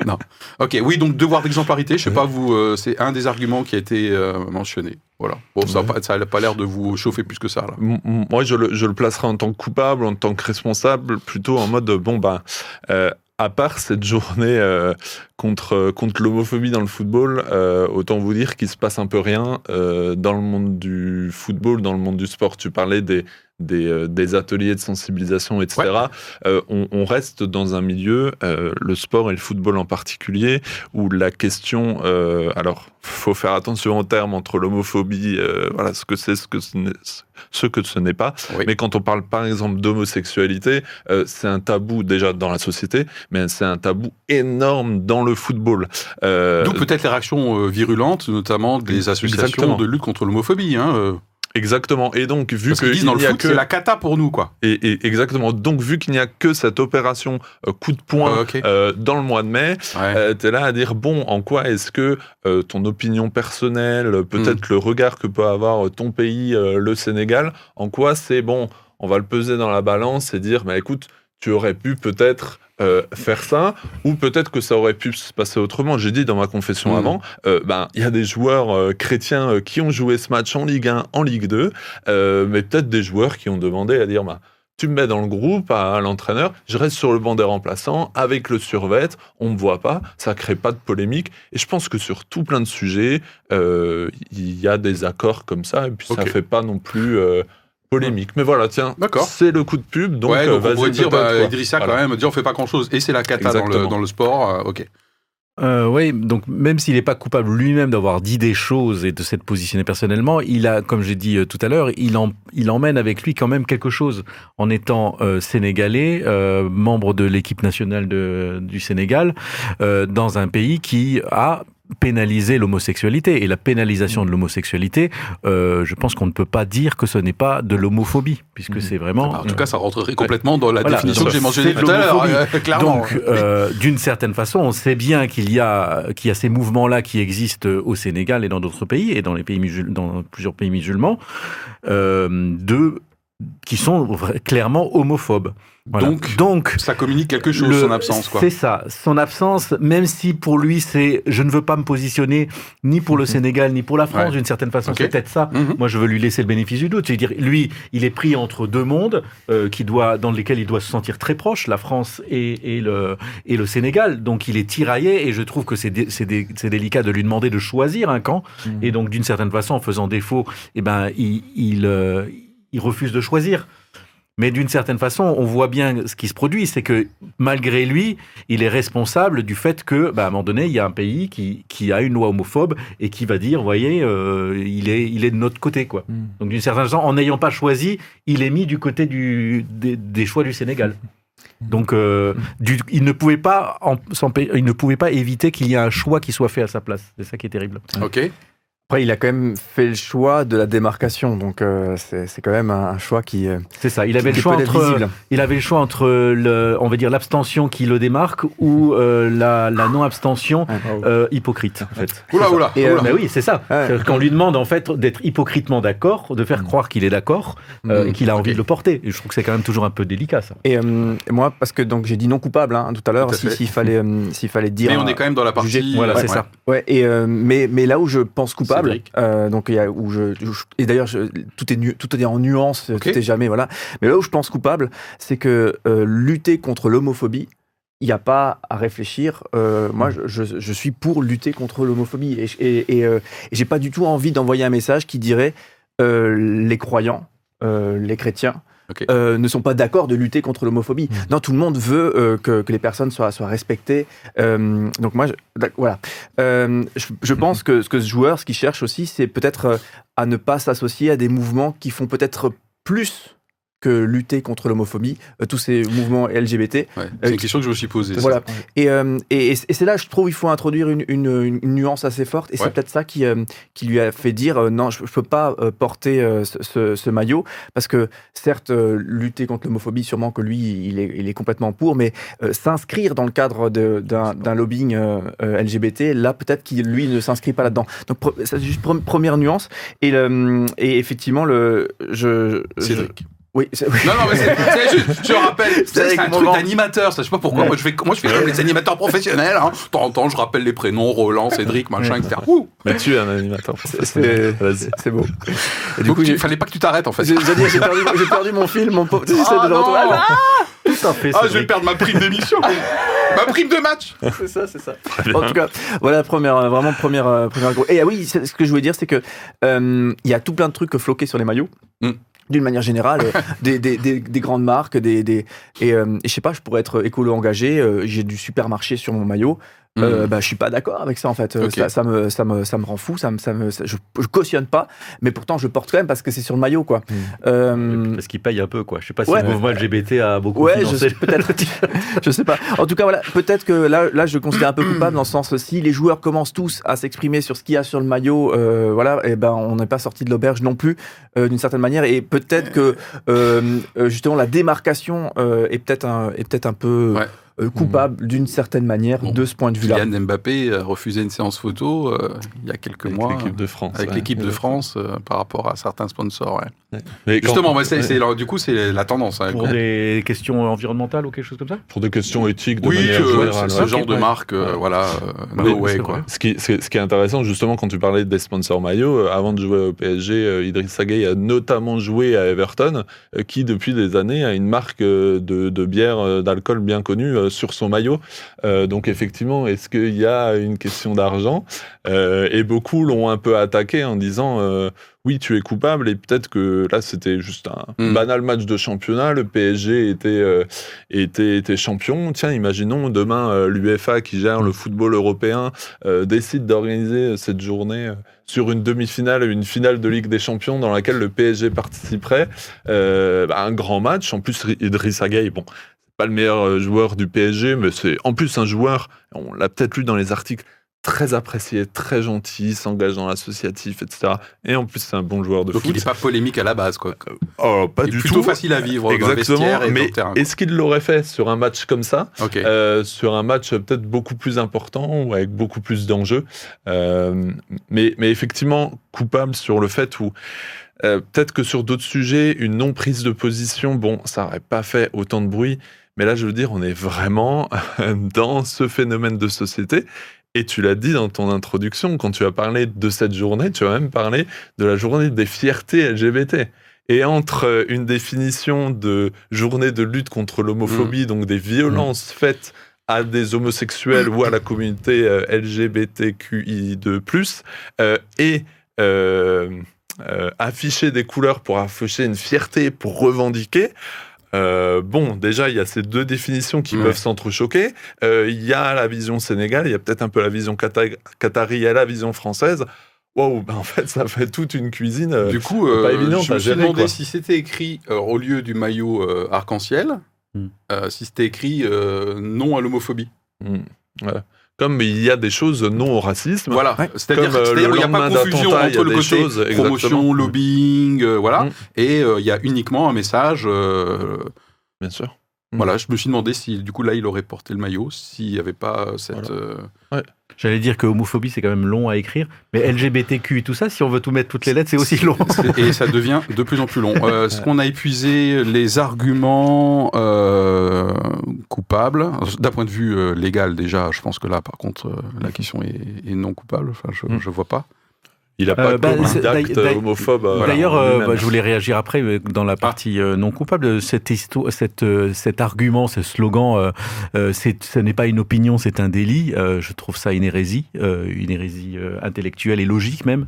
B: Non. Ok, oui, donc devoir d'exemplarité, je sais pas vous, euh, c'est un des arguments qui a été euh, mentionné. Voilà. Bon, ça n'a
C: Ouais.
B: pas, l'air de vous chauffer plus que ça là.
C: Moi, je le, je le placerai en tant que coupable, en tant que responsable, plutôt en mode bon, ben, euh, à part cette journée euh, contre, contre l'homophobie dans le football, euh, autant vous dire qu'il se passe un peu rien euh, dans le monde du football, dans le monde du sport. Tu parlais des, des, euh, des ateliers de sensibilisation, etc. Euh, on, on reste dans un milieu, euh, le sport et le football en particulier, où la question, alors faut faire attention en termes entre l'homophobie, voilà ce que c'est, ce que ce n'est, ce que ce n'est pas.
B: Oui.
C: Mais quand on parle par exemple d'homosexualité, euh, c'est un tabou déjà dans la société, mais c'est un tabou énorme dans le football. Euh,
B: D'où peut-être les réactions virulentes, notamment des associations
C: Exactement.
B: de lutte contre l'homophobie. Hein,
C: exactement. Et donc vu
B: parce
C: que
B: qu'ils disent dans le
C: n'y a
B: foot,
C: que
B: la cata pour nous, quoi.
C: et, et exactement. Donc vu qu'il n'y a que cette opération euh, coup de poing
B: Ah,
C: euh, dans le mois de mai,
B: Ouais.
C: Euh, t'es là à dire bon, en quoi est-ce que ton opinion personnelle, peut-être
B: Hmm.
C: le regard que peut avoir ton pays, le Sénégal, en quoi c'est bon, on va le peser dans la balance et dire, bah écoute, tu aurais pu peut-être euh, faire ça, ou peut-être que ça aurait pu se passer autrement. J'ai dit dans ma confession
B: Hmm.
C: avant, euh, ben il y a des joueurs euh, chrétiens qui ont joué ce match en Ligue 1, en Ligue 2, euh, mais peut-être des joueurs qui ont demandé à dire, bah, tu me mets dans le groupe à, à l'entraîneur, je reste sur le banc des remplaçants avec le survêt, on me voit pas, ça crée pas de polémique. Et je pense que sur tout plein de sujets, il y a des accords comme ça, et puis ça
B: Ok.
C: fait pas non plus polémique. Mais voilà, tiens,
B: D'accord.
C: c'est le coup de pub, donc,
B: ouais,
C: euh,
B: donc on pourrait dire, bah. Idrissa, quand même, dire on fait pas grand chose. Et c'est la cata dans le, dans le sport. euh, ok.
E: Euh, oui, donc même s'il n'est pas coupable lui-même d'avoir dit des choses et de s'être positionné personnellement, il a, comme j'ai dit tout à l'heure, il, en, il emmène avec lui quand même quelque chose en étant euh, sénégalais, euh, membre de l'équipe nationale de, du Sénégal, euh, dans un pays qui a pénalisé l'homosexualité. Et la pénalisation de l'homosexualité, euh, je pense qu'on ne peut pas dire que ce n'est pas de l'homophobie, puisque
C: Mhm.
E: c'est vraiment...
B: Bah, en tout cas, ça rentrerait complètement dans la
E: Voilà,
B: définition que j'ai mentionnée tout à l'heure. euh, clairement.
E: Donc, euh, d'une certaine façon, on sait bien qu'il y a qu'il y a ces mouvements-là qui existent au Sénégal et dans d'autres pays et dans les pays musul- dans plusieurs pays musulmans, euh, de qui sont clairement homophobes. Voilà.
B: Donc,
E: donc
B: ça communique quelque chose,
E: le-
B: son absence.
E: C'est ça, son absence, même si pour lui c'est je ne veux pas me positionner ni pour le Sénégal ni pour la France,
B: Mhm. Ouais.
E: d'une certaine façon, c'est peut-être ça.
B: Mhm.
E: Moi, je veux lui laisser le bénéfice du doute. C'est-à-dire, lui, il est pris entre deux mondes euh, qui doit, dans lesquels il doit se sentir très proche, la France et, et, le, et le Sénégal. Donc, il est tiraillé et je trouve que c'est dé- c'est dé- c'est délicat de lui demander de choisir un camp. Et donc, d'une certaine façon, en faisant défaut, eh ben, il, il, euh, il refuse de choisir. Mais d'une certaine façon, on voit bien ce qui se produit, c'est que malgré lui, il est responsable du fait que, bah, à un moment donné, il y a un pays qui, qui a une loi homophobe et qui va dire, voyez, euh, il, est, il est de notre côté, quoi.
D: Mm.
E: Donc d'une certaine façon, en n'ayant pas choisi, il est mis du côté du, des, des choix du Sénégal. Donc, euh, du- il ne pouvait pas, en- il ne pouvait pas éviter qu'il y ait un choix qui soit fait à sa place. C'est ça qui est terrible.
B: Ok.
D: Après, il a quand même fait le choix de la démarcation, donc euh, c'est quand même un, un choix qui, euh,
E: C'est ça. Il avait
D: qui
E: le choix entre,
D: visible.
E: il avait le choix entre le, on va dire l'abstention qui le démarque ou euh, la, la non-abstention euh, hypocrite. En fait.
B: Oula, oula.
D: Et, euh,
B: oula.
E: Mais oui, c'est ça.
D: Ouais.
E: Qu'on lui demande en fait d'être hypocritement d'accord, de faire
D: Mm.
E: croire qu'il est d'accord euh,
D: Mm.
E: et qu'il a envie de le porter. Et je trouve que c'est quand même toujours un peu délicat ça.
D: Et euh, moi, parce que donc j'ai dit non coupable hein, tout à l'heure,
B: à
D: si- s'il fallait, s'il fallait dire.
B: Mais on est quand même dans la partie.
D: juger.
E: Voilà, c'est
B: ouais.
E: ça.
D: Ouais, et euh, mais mais là où je pense coupable, Euh, donc il y a où je, je- et d'ailleurs tout est nu- tout est en nuance,
B: Ok.
D: tout est jamais voilà. Mais là où je pense coupable, c'est que euh, lutter contre l'homophobie, il n'y a pas à réfléchir. Euh, moi, je, je- je suis pour lutter contre l'homophobie et, et, et, et j'ai pas du tout envie d'envoyer un message qui dirait les croyants, les chrétiens. Euh, ne sont pas d'accord de lutter contre l'homophobie. Non, tout le monde veut euh, que, que les personnes soient, soient respectées. Euh, donc moi, je, voilà. Je, pense que ce que ce joueur, ce qu'il cherche aussi, c'est peut-être à ne pas s'associer à des mouvements qui font peut-être plus que lutter contre l'homophobie, euh, tous ces mouvements LGBT.
B: Ouais, c'est
D: Euh,
B: une question que je me suis posée.
D: Voilà. Et, euh, et, et c'est là, je trouve, il faut introduire une, une- une nuance assez forte. Et
B: Ouais.
D: c'est peut-être ça qui, euh, qui lui a fait dire euh, non, je ne peux pas euh, porter euh, ce, ce- ce maillot. Parce que, certes, euh, lutter contre l'homophobie, sûrement que lui, il est, il est complètement pour. Mais euh, s'inscrire dans le cadre d'un lobbying euh, euh, LGBT, là, peut-être qu'il, lui, ne s'inscrit pas là-dedans. Donc, c'est juste pre- première nuance. Et, le, et effectivement, le, je, je-
B: Cédric.
D: c'est- oui.
B: Non, non, mais c'est juste, je rappelle, c'est un truc d'animateur, ça, je sais pas pourquoi. Moi, je fais, moi, je fais comme les animateurs professionnels, hein. De temps en temps, je rappelle les prénoms, Roland, Cédric, machin, etc. Ouh.
C: Mais tu es un animateur professionnel.
D: C'est
C: Vas-y.
D: c'est beau. Et
B: Donc,
D: j'ai-
B: il fallait pas que tu t'arrêtes, en fait.
D: J'ai perdu, mon film, mon pauvre. J'essaie
B: Ah,
D: de le retrouver. Ah,
E: fait.
B: Ah, je vais perdre ma prime d'émission. ma prime de match.
D: c'est ça, c'est ça. En tout cas, voilà, première, euh, vraiment première, euh, première. Et ah oui, ce que je voulais dire, c'est que euh, il y a tout plein de trucs floqués sur les maillots.
B: Mm.
D: D'une manière générale, euh, des, des, des, des grandes marques, des, des et, euh, et je sais pas, je pourrais être écolo engagé. euh, J'ai du supermarché sur mon maillot. Euh, bah, je suis pas d'accord avec ça en fait. Euh. Ça, ça me, ça me, ça me rend fou. Ça me, ça me, ça- je, je cautionne pas, mais pourtant je porte quand même parce que c'est sur le maillot quoi. Euh,
E: Parce qu'il paye un peu, quoi. Je sais pas si
D: Ouais.
E: le mouvement LGBT a beaucoup
D: Ouais, je
E: financé.
D: sais, peut-être. je sais pas. En tout cas, voilà, peut-être que là, là, je le considère un peu coupable dans le sens si les joueurs commencent tous à s'exprimer sur ce qu'il y a sur le maillot, euh, voilà, et ben on n'est pas sorti de l'auberge non plus euh, d'une certaine manière. Et peut-être que justement la démarcation euh, est peut-être un, est peut-être un peu
B: Ouais.
D: Euh, coupable d'une certaine manière
B: Bon.
D: de ce point de vue-là.
B: Kylian Mbappé a refusé une séance photo euh, il y a quelques
C: Avec
B: mois
C: l'équipe de France.
B: avec
C: ouais.
B: l'équipe de France euh, par rapport à certains sponsors. ouais.
C: Mais quand-
B: Justement,
C: ouais.
B: c'est- alors, du coup, c'est la tendance. hein.
E: Pour des questions environnementales ou quelque chose comme ça?
C: Pour des questions éthiques de
B: Oui,
C: manière
B: euh,
C: générale.
B: ce
C: ouais.
B: genre de
C: Ouais.
B: marque, euh, voilà, euh, no way, quoi.
C: Ce qui, ce, ce qui est intéressant, justement, quand tu parlais des sponsors maillots, euh, avant de jouer au PSG, euh, Idriss Gueye a notamment joué à Everton, euh, qui depuis des années a une marque euh, de, de bière, euh, d'alcool bien connue euh, sur son maillot. Euh, donc effectivement, est-ce qu'il y a une question d'argent? Euh, Et beaucoup l'ont un peu attaqué en disant euh, oui, tu es coupable, et peut-être que là, c'était juste un
B: Mm.
C: banal match de championnat, le PSG était, euh, était, était champion. Tiens, imaginons demain euh, l'UEFA qui gère le football européen euh, décide d'organiser cette journée euh, sur une demi-finale, une finale de Ligue des Champions dans laquelle le PSG participerait. Bah, un grand match. En plus, Idrissa Gueye, bon, c'est pas le meilleur joueur du PSG, mais c'est en plus un joueur, on l'a peut-être lu dans les articles, très apprécié, très gentil, s'engage dans l'associatif, etc. Et en plus, c'est un bon joueur de
B: Donc,
C: foot.
B: il n'est pas polémique à la base, quoi.
C: Oh, pas
B: Il est
C: du
B: plutôt
C: tout.
B: facile à vivre dans le
C: Exactement,
B: vestiaire et dans
C: mais
B: le terrain. quoi.
C: est-ce qu'il l'aurait fait sur un match comme ça euh, sur un match peut-être beaucoup plus important ou avec beaucoup plus d'enjeux. Euh, mais, mais effectivement, coupable sur le fait où euh, peut-être que sur d'autres sujets, une non-prise de position, bon, ça n'aurait pas fait autant de bruit. Mais là, je veux dire, on est vraiment dans ce phénomène de société. Et tu l'as dit dans ton introduction, quand tu as parlé de cette journée, tu as même parlé de la journée des fiertés LGBT. Et entre euh, une définition de journée de lutte contre l'homophobie, donc des violences faites à des homosexuels ou à la communauté euh, LGBTQI2+, euh, et euh, euh, afficher des couleurs pour afficher une fierté, pour revendiquer, euh, bon, déjà, il y a ces deux définitions qui
B: Ouais.
C: peuvent s'entrechoquer. Euh, Il y a la vision sénégale, il y a peut-être un peu la vision qata- qatari et la vision française. Wow, ben en fait, ça fait toute une cuisine. euh,
B: Du coup,
C: pas évident
B: je me suis demandé
C: quoi.
B: si c'était écrit euh, au lieu du maillot euh, arc-en-ciel,
E: Hmm.
B: euh, si c'était écrit euh, non à l'homophobie.
C: hmm. Comme il y a des choses non au racisme.
B: Voilà,
D: Ouais.
B: c'est-à-dire
C: Comme, euh,
B: c'est-à-dire
C: le
B: qu'il n'y a pas de confusion entre le côté
C: choses,
B: promotion,
C: exactement.
B: lobbying, euh, voilà,
C: Mm.
B: et euh, il y a uniquement un message. euh,
C: Bien sûr. Mm.
B: Voilà, je me suis demandé si du coup là il aurait porté le maillot, s'il n'y avait pas cette. euh,
E: J'allais dire que homophobie, c'est quand même long à écrire. Mais LGBTQ et tout ça, si on veut tout mettre toutes les lettres, c'est aussi long.
B: et ça devient de plus en plus long. Euh, Est-ce qu'on a épuisé les arguments euh, coupables D'un point de vue euh, légal, déjà, je pense que là, par contre, euh, la question est, est non coupable. Enfin, je ne vois pas.
C: Il n'a pas
E: Euh, bah,
C: commis
E: c'est-
C: d'acte
E: d'ailleurs-
C: homophobe. euh,
E: D'ailleurs, euh, bah, je voulais réagir après euh, dans la partie euh, non coupable. Cette histoire, cette, euh, cet argument, ce slogan, euh, euh, c'est, ce n'est pas une opinion, c'est un délit. euh, je trouve ça une hérésie, euh, une hérésie euh, intellectuelle et logique même,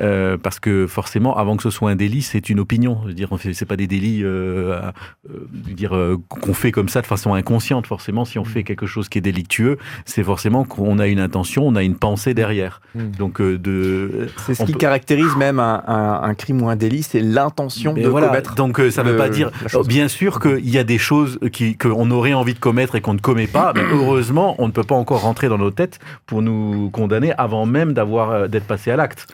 E: euh, parce que forcément, avant que ce soit un délit, c'est une opinion. Je veux dire, c'est pas des délits, euh, à- euh, dire euh, qu'on fait comme ça de façon inconsciente. Forcément, si on fait quelque chose qui est délictueux, c'est forcément qu'on a une intention, on a une pensée derrière.
D: Mm.
E: Donc euh, de
D: C'est ce
E: On
D: qui
E: peut-
D: caractérise même un, un- un crime ou un délit, c'est l'intention de
E: voilà,
D: commettre.
E: Donc euh, ça ne veut pas dire. Bien sûr qu'il y a des choses qui qu'on aurait envie de commettre et qu'on ne commet pas. Mais heureusement, on ne peut pas encore rentrer dans nos têtes pour nous condamner avant même d'avoir euh, d'être passé à l'acte.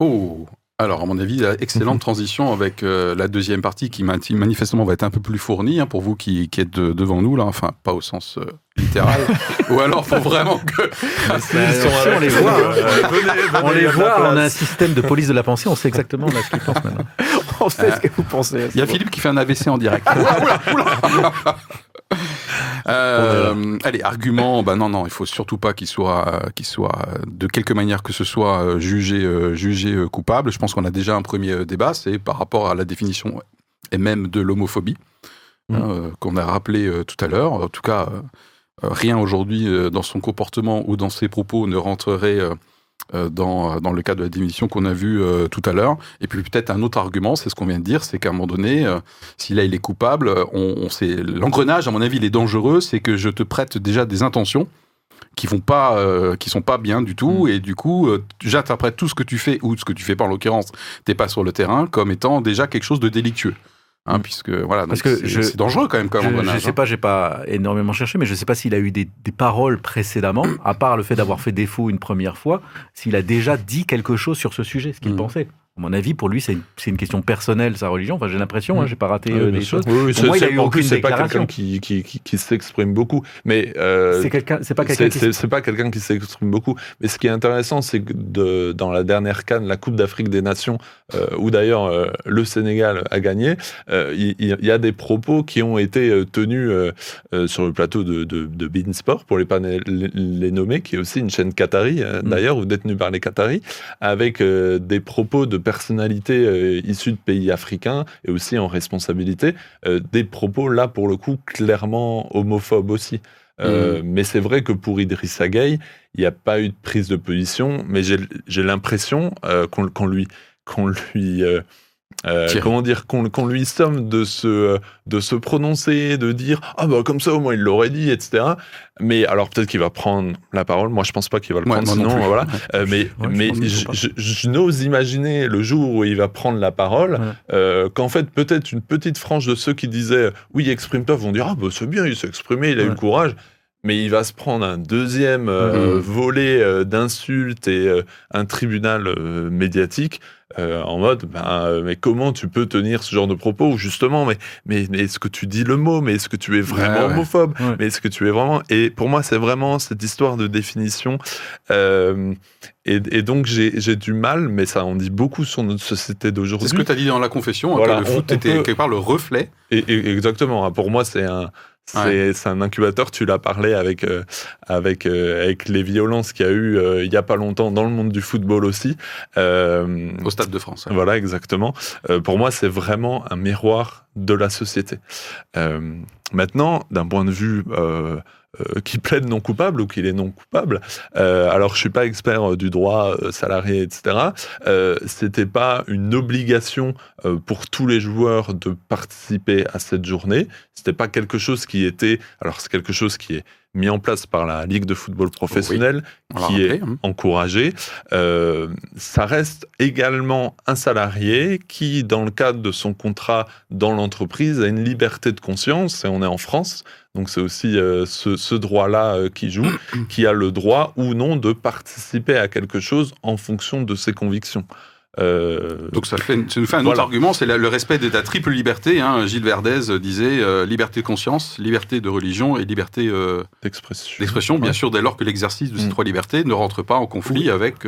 B: Oh alors, à mon avis, excellente transition avec euh, la deuxième partie qui mani- manifestement va être un peu plus fournie hein, pour vous qui, qui êtes de- devant nous, là, enfin, pas au sens euh, Ou alors, faut vraiment que.
C: Sont
E: on les voit, hein. On les voit, on a un système de police de la pensée, on sait exactement là, ce qu'ils pensent maintenant.
D: On sait ce que vous pensez.
B: Il y a Philippe qui fait un AVC en direct. Oula. Euh, allez, argument, bah non, non, il faut surtout pas qu'il soit, qu'il soit de quelque manière que ce soit euh, jugé, euh, jugé coupable. Je pense qu'on a déjà un premier débat, c'est par rapport à la définition et même de l'homophobie
D: Mm.
B: hein, euh, qu'on a rappelé tout à l'heure. En tout cas, rien aujourd'hui euh, dans son comportement ou dans ses propos ne rentrerait euh, euh, dans, dans le cas de la définition qu'on a vue euh, tout à l'heure. Et puis peut-être un autre argument, c'est ce qu'on vient de dire, c'est qu'à un moment donné, euh, si là il est coupable, euh, on, on sait l'engrenage, à mon avis, il est dangereux, c'est que je te prête déjà des intentions qui vont pas, euh, qui sont pas bien du tout, et du coup, euh, j'interprète tout ce que tu fais ou ce que tu fais pas en l'occurrence, t'es pas sur le terrain, comme étant déjà quelque chose de délictueux. Hein, puisque voilà,
E: Parce que
B: c'est dangereux quand même comme
E: Je, je
B: engrenage.
E: sais
B: hein.
E: pas, j'ai pas énormément cherché, mais je sais pas s'il a eu des, des paroles précédemment, à part le fait d'avoir fait défaut une première fois, s'il a déjà dit quelque chose sur ce sujet, ce qu'il
B: Mm.
E: pensait. Mon avis, pour lui, c'est une, question personnelle, sa religion. Enfin, j'ai l'impression,
D: Mm.
E: hein, j'ai pas raté
C: Oui,
E: euh, des
C: sûr.
E: choses.
C: Oui, oui,
E: Pour moi,
C: c'est-
E: il a eu aucune
C: c'est pas quelqu'un qui, qui, qui, qui s'exprime beaucoup. Mais euh,
E: C'est quelqu'un, c'est pas quelqu'un qui.
C: s'exprime beaucoup. Mais ce qui est intéressant, c'est que de- dans la dernière canne, la Coupe d'Afrique des Nations, euh, où d'ailleurs euh, le Sénégal a gagné, il y, a des propos qui ont été tenus sur le plateau de, de, de Bein Sport, pour les pas les, les nommer, qui est aussi une chaîne qatari,
E: Mm.
C: d'ailleurs, ou détenue par les Qataris, avec des propos de personnalités euh, issues de pays africains et aussi en responsabilité, euh, des propos là pour le coup clairement homophobes aussi. Euh, Mais c'est vrai que pour Idrissa Gueye, il n'y a pas eu de prise de position, mais j'ai l'impression qu'on qu'on lui, qu'on lui euh, euh, comment dire, qu'on lui somme de se, de se prononcer, de dire ah bah comme ça au moins il l'aurait dit, etc. Mais alors peut-être qu'il va prendre la parole. Moi je pense pas qu'il va le
B: Ouais,
C: prendre,
B: non
C: sinon
B: plus.
C: voilà. Euh, mais
E: je
C: mais je, n'ose imaginer le jour où il va prendre la parole,
E: Ouais.
C: euh, qu'en fait peut-être une petite frange de ceux qui disaient oui exprime-toi vont dire ah bah c'est bien il s'est exprimé, il a eu
E: Ouais.
C: le courage. Mais il va se prendre un deuxième euh,
B: Mhm.
C: volet euh, d'insultes et euh, un tribunal euh, médiatique euh, en mode ben, mais comment tu peux tenir ce genre de propos ou justement mais mais, mais est-ce que tu dis le mot mais est-ce que tu es vraiment
B: Ouais, ouais.
C: homophobe?
E: Ouais.
C: mais est-ce que tu es vraiment et pour moi c'est vraiment cette histoire de définition euh, et, et donc j'ai j'ai du mal mais ça en dit beaucoup sur notre société d'aujourd'hui
B: C'est ce que tu as dit dans la confession, hein,
C: Voilà,
B: que le
C: on-
B: foot
C: on
B: était
C: peut-
B: quelque part le reflet.
C: et, et- exactement. hein. Pour moi, c'est un, c'est c'est un incubateur. Tu l'as parlé avec euh, avec euh, avec les violences qu'il y a eu euh, il y a pas longtemps dans le monde du football aussi. Euh,
B: Au Stade de France. ouais.
C: voilà, exactement. Euh, pour moi, c'est vraiment un miroir de la société. Euh, maintenant, d'un point de vue qui plaide non coupable ou qu'il est non coupable, euh, alors je suis pas expert euh, du droit euh, salarié, etc. Euh, C'était pas une obligation euh, pour tous les joueurs de participer à cette journée. C'était pas quelque chose qui était. Alors c'est quelque chose qui est mis en place par la Ligue de football professionnel, qui est
B: hein.
C: encouragé. Euh, ça reste également un salarié qui, dans le cadre de son contrat dans l'entreprise, a une liberté de conscience, et on est en France, donc c'est aussi euh, ce, ce droit-là euh, qui joue, qui a le droit ou non de participer à quelque chose en fonction de ses convictions. Euh,
B: Donc ça, fait, ça nous fait un
C: Voilà.
B: autre argument, c'est la- le respect de ta triple liberté. hein. Gilles Verdez disait euh, liberté de conscience, liberté de religion et liberté euh,
C: d'expression.
B: bien
C: Ouais.
B: sûr, dès lors que l'exercice de ces
C: Mm.
B: trois libertés ne rentre pas en conflit avec...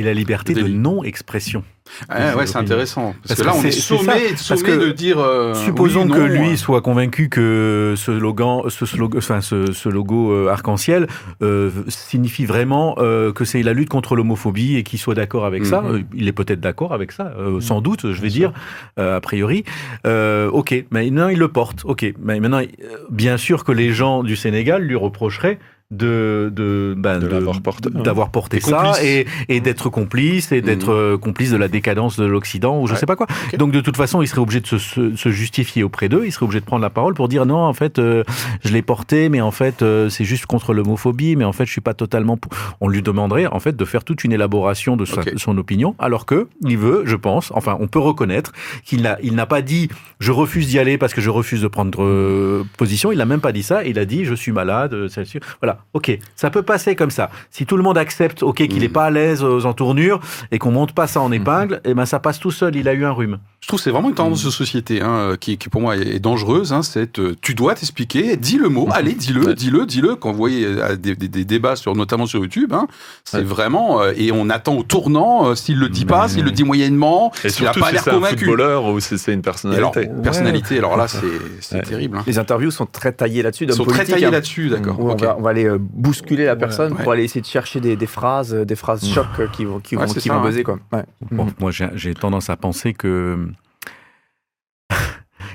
E: et la liberté
B: De
E: non-expression.
B: Ah, ouais, c'est intéressant. Parce,
E: Parce
B: que là, on est
E: c'est
B: sommé, de dire. euh,
E: Supposons
B: oui,
E: que lui
B: euh,
E: soit convaincu que ce slogan, ce slogan, enfin ce, ce logo euh, arc-en-ciel euh, signifie vraiment euh, que c'est la lutte contre l'homophobie et qu'il soit d'accord avec ça.
B: Mhm.
E: Il est peut-être d'accord avec ça, euh, sans doute, je vais dire, a priori. Ok, mais non, il le porte. Ok, mais maintenant, bien sûr que les gens du Sénégal lui reprocheraient de de ben,
C: De l'avoir porté, hein.
E: d'avoir porté ça
B: complices.
E: et, et d'être complice et d'être
B: Mhm.
E: euh, complice de la décadence de l'Occident ou je
B: Ouais.
E: sais pas quoi.
B: Ok.
E: Donc de toute façon, il serait obligé de se, se- se justifier auprès d'eux, il serait obligé de prendre la parole pour dire non, en fait, euh, je l'ai porté, mais en fait, euh, c'est juste contre l'homophobie, mais en fait, je suis pas totalement. pour- On lui demanderait en fait de faire toute une élaboration de, sa-
B: Ok.
E: de son opinion, alors que il veut, je pense, enfin, on peut reconnaître qu'il n'a il n'a pas dit je refuse d'y aller parce que je refuse de prendre euh, position. Il n'a même pas dit ça. Il a dit je suis malade. euh, c'est sûr. Voilà. Ok, ça peut passer comme ça. Si tout le monde accepte, ok, qu'il n'est
B: Mhm.
E: pas à l'aise aux entournures et qu'on monte pas ça en épingle, et ben ça passe tout seul. Il a eu un rhume.
B: Je trouve que c'est vraiment une tendance de société hein, qui, qui, pour moi est dangereuse. Hein, c'est euh, tu dois t'expliquer, dis le mot, allez, dis-le,
C: Ouais.
B: dis-le, dis-le. Quand vous voyez euh, des, des- des débats sur, notamment sur YouTube, hein, c'est
C: Ouais.
B: vraiment euh, et on attend au tournant euh, s'il le dit pas, s'il le dit moyennement,
C: Et
B: s'il a
C: surtout
B: pas l'air
C: c'est un
B: convaincu.
C: footballeur ou c'est une
B: Et alors,
C: personnalité.
B: personnalité, alors là, c'est c'est
C: Ouais.
B: terrible. Hein.
D: Les interviews sont très taillées là-dessus,
B: sont très
D: hein,
B: là-dessus, d'accord.
D: on, va, on va aller euh, bousculer la personne
B: Ouais.
D: pour aller essayer de chercher des, des phrases, euh, des phrases chocs euh, qui vont, qui
B: Ouais,
D: vont, qui
B: ça,
D: vont
B: hein.
D: buzzer. Quoi. Ouais.
E: Bon, moi, j'ai j'ai tendance à penser que,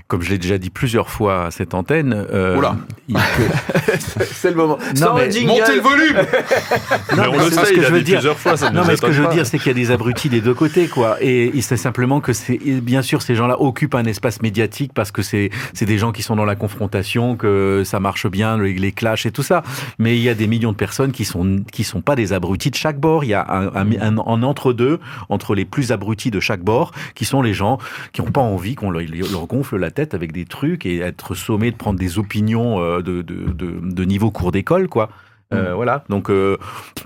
E: comme je l'ai déjà dit plusieurs fois à cette antenne, euh,
B: Oula.
E: il-
D: C'est le moment.
E: Non,
D: Sans
E: mais-
D: jingle.
B: Montez le volume
C: Mais
E: Non,
C: on
E: mais
C: le
E: ce que
C: il
E: je veux dire.
C: plusieurs fois, ça ne
E: Non,
C: nous
E: mais ce que
C: étonne
E: je veux
C: pas.
E: dire, c'est qu'il y a des abrutis des deux côtés, quoi. Et il- c'est simplement que c'est, bien sûr, ces gens-là occupent un espace médiatique parce que c'est, c'est des gens qui sont dans la confrontation, que ça marche bien, les, les clashs et tout ça. Mais il y a des millions de personnes qui sont, qui sont pas des abrutis de chaque bord. Il y a un, un- un- un entre-deux, entre les plus abrutis de chaque bord, qui sont les gens qui n'ont pas envie qu'on leur, leur gonfle la tête avec des trucs et être sommés de prendre des opinions euh, de, de, de, de niveau cours d'école, quoi. Euh, Voilà. Donc, euh,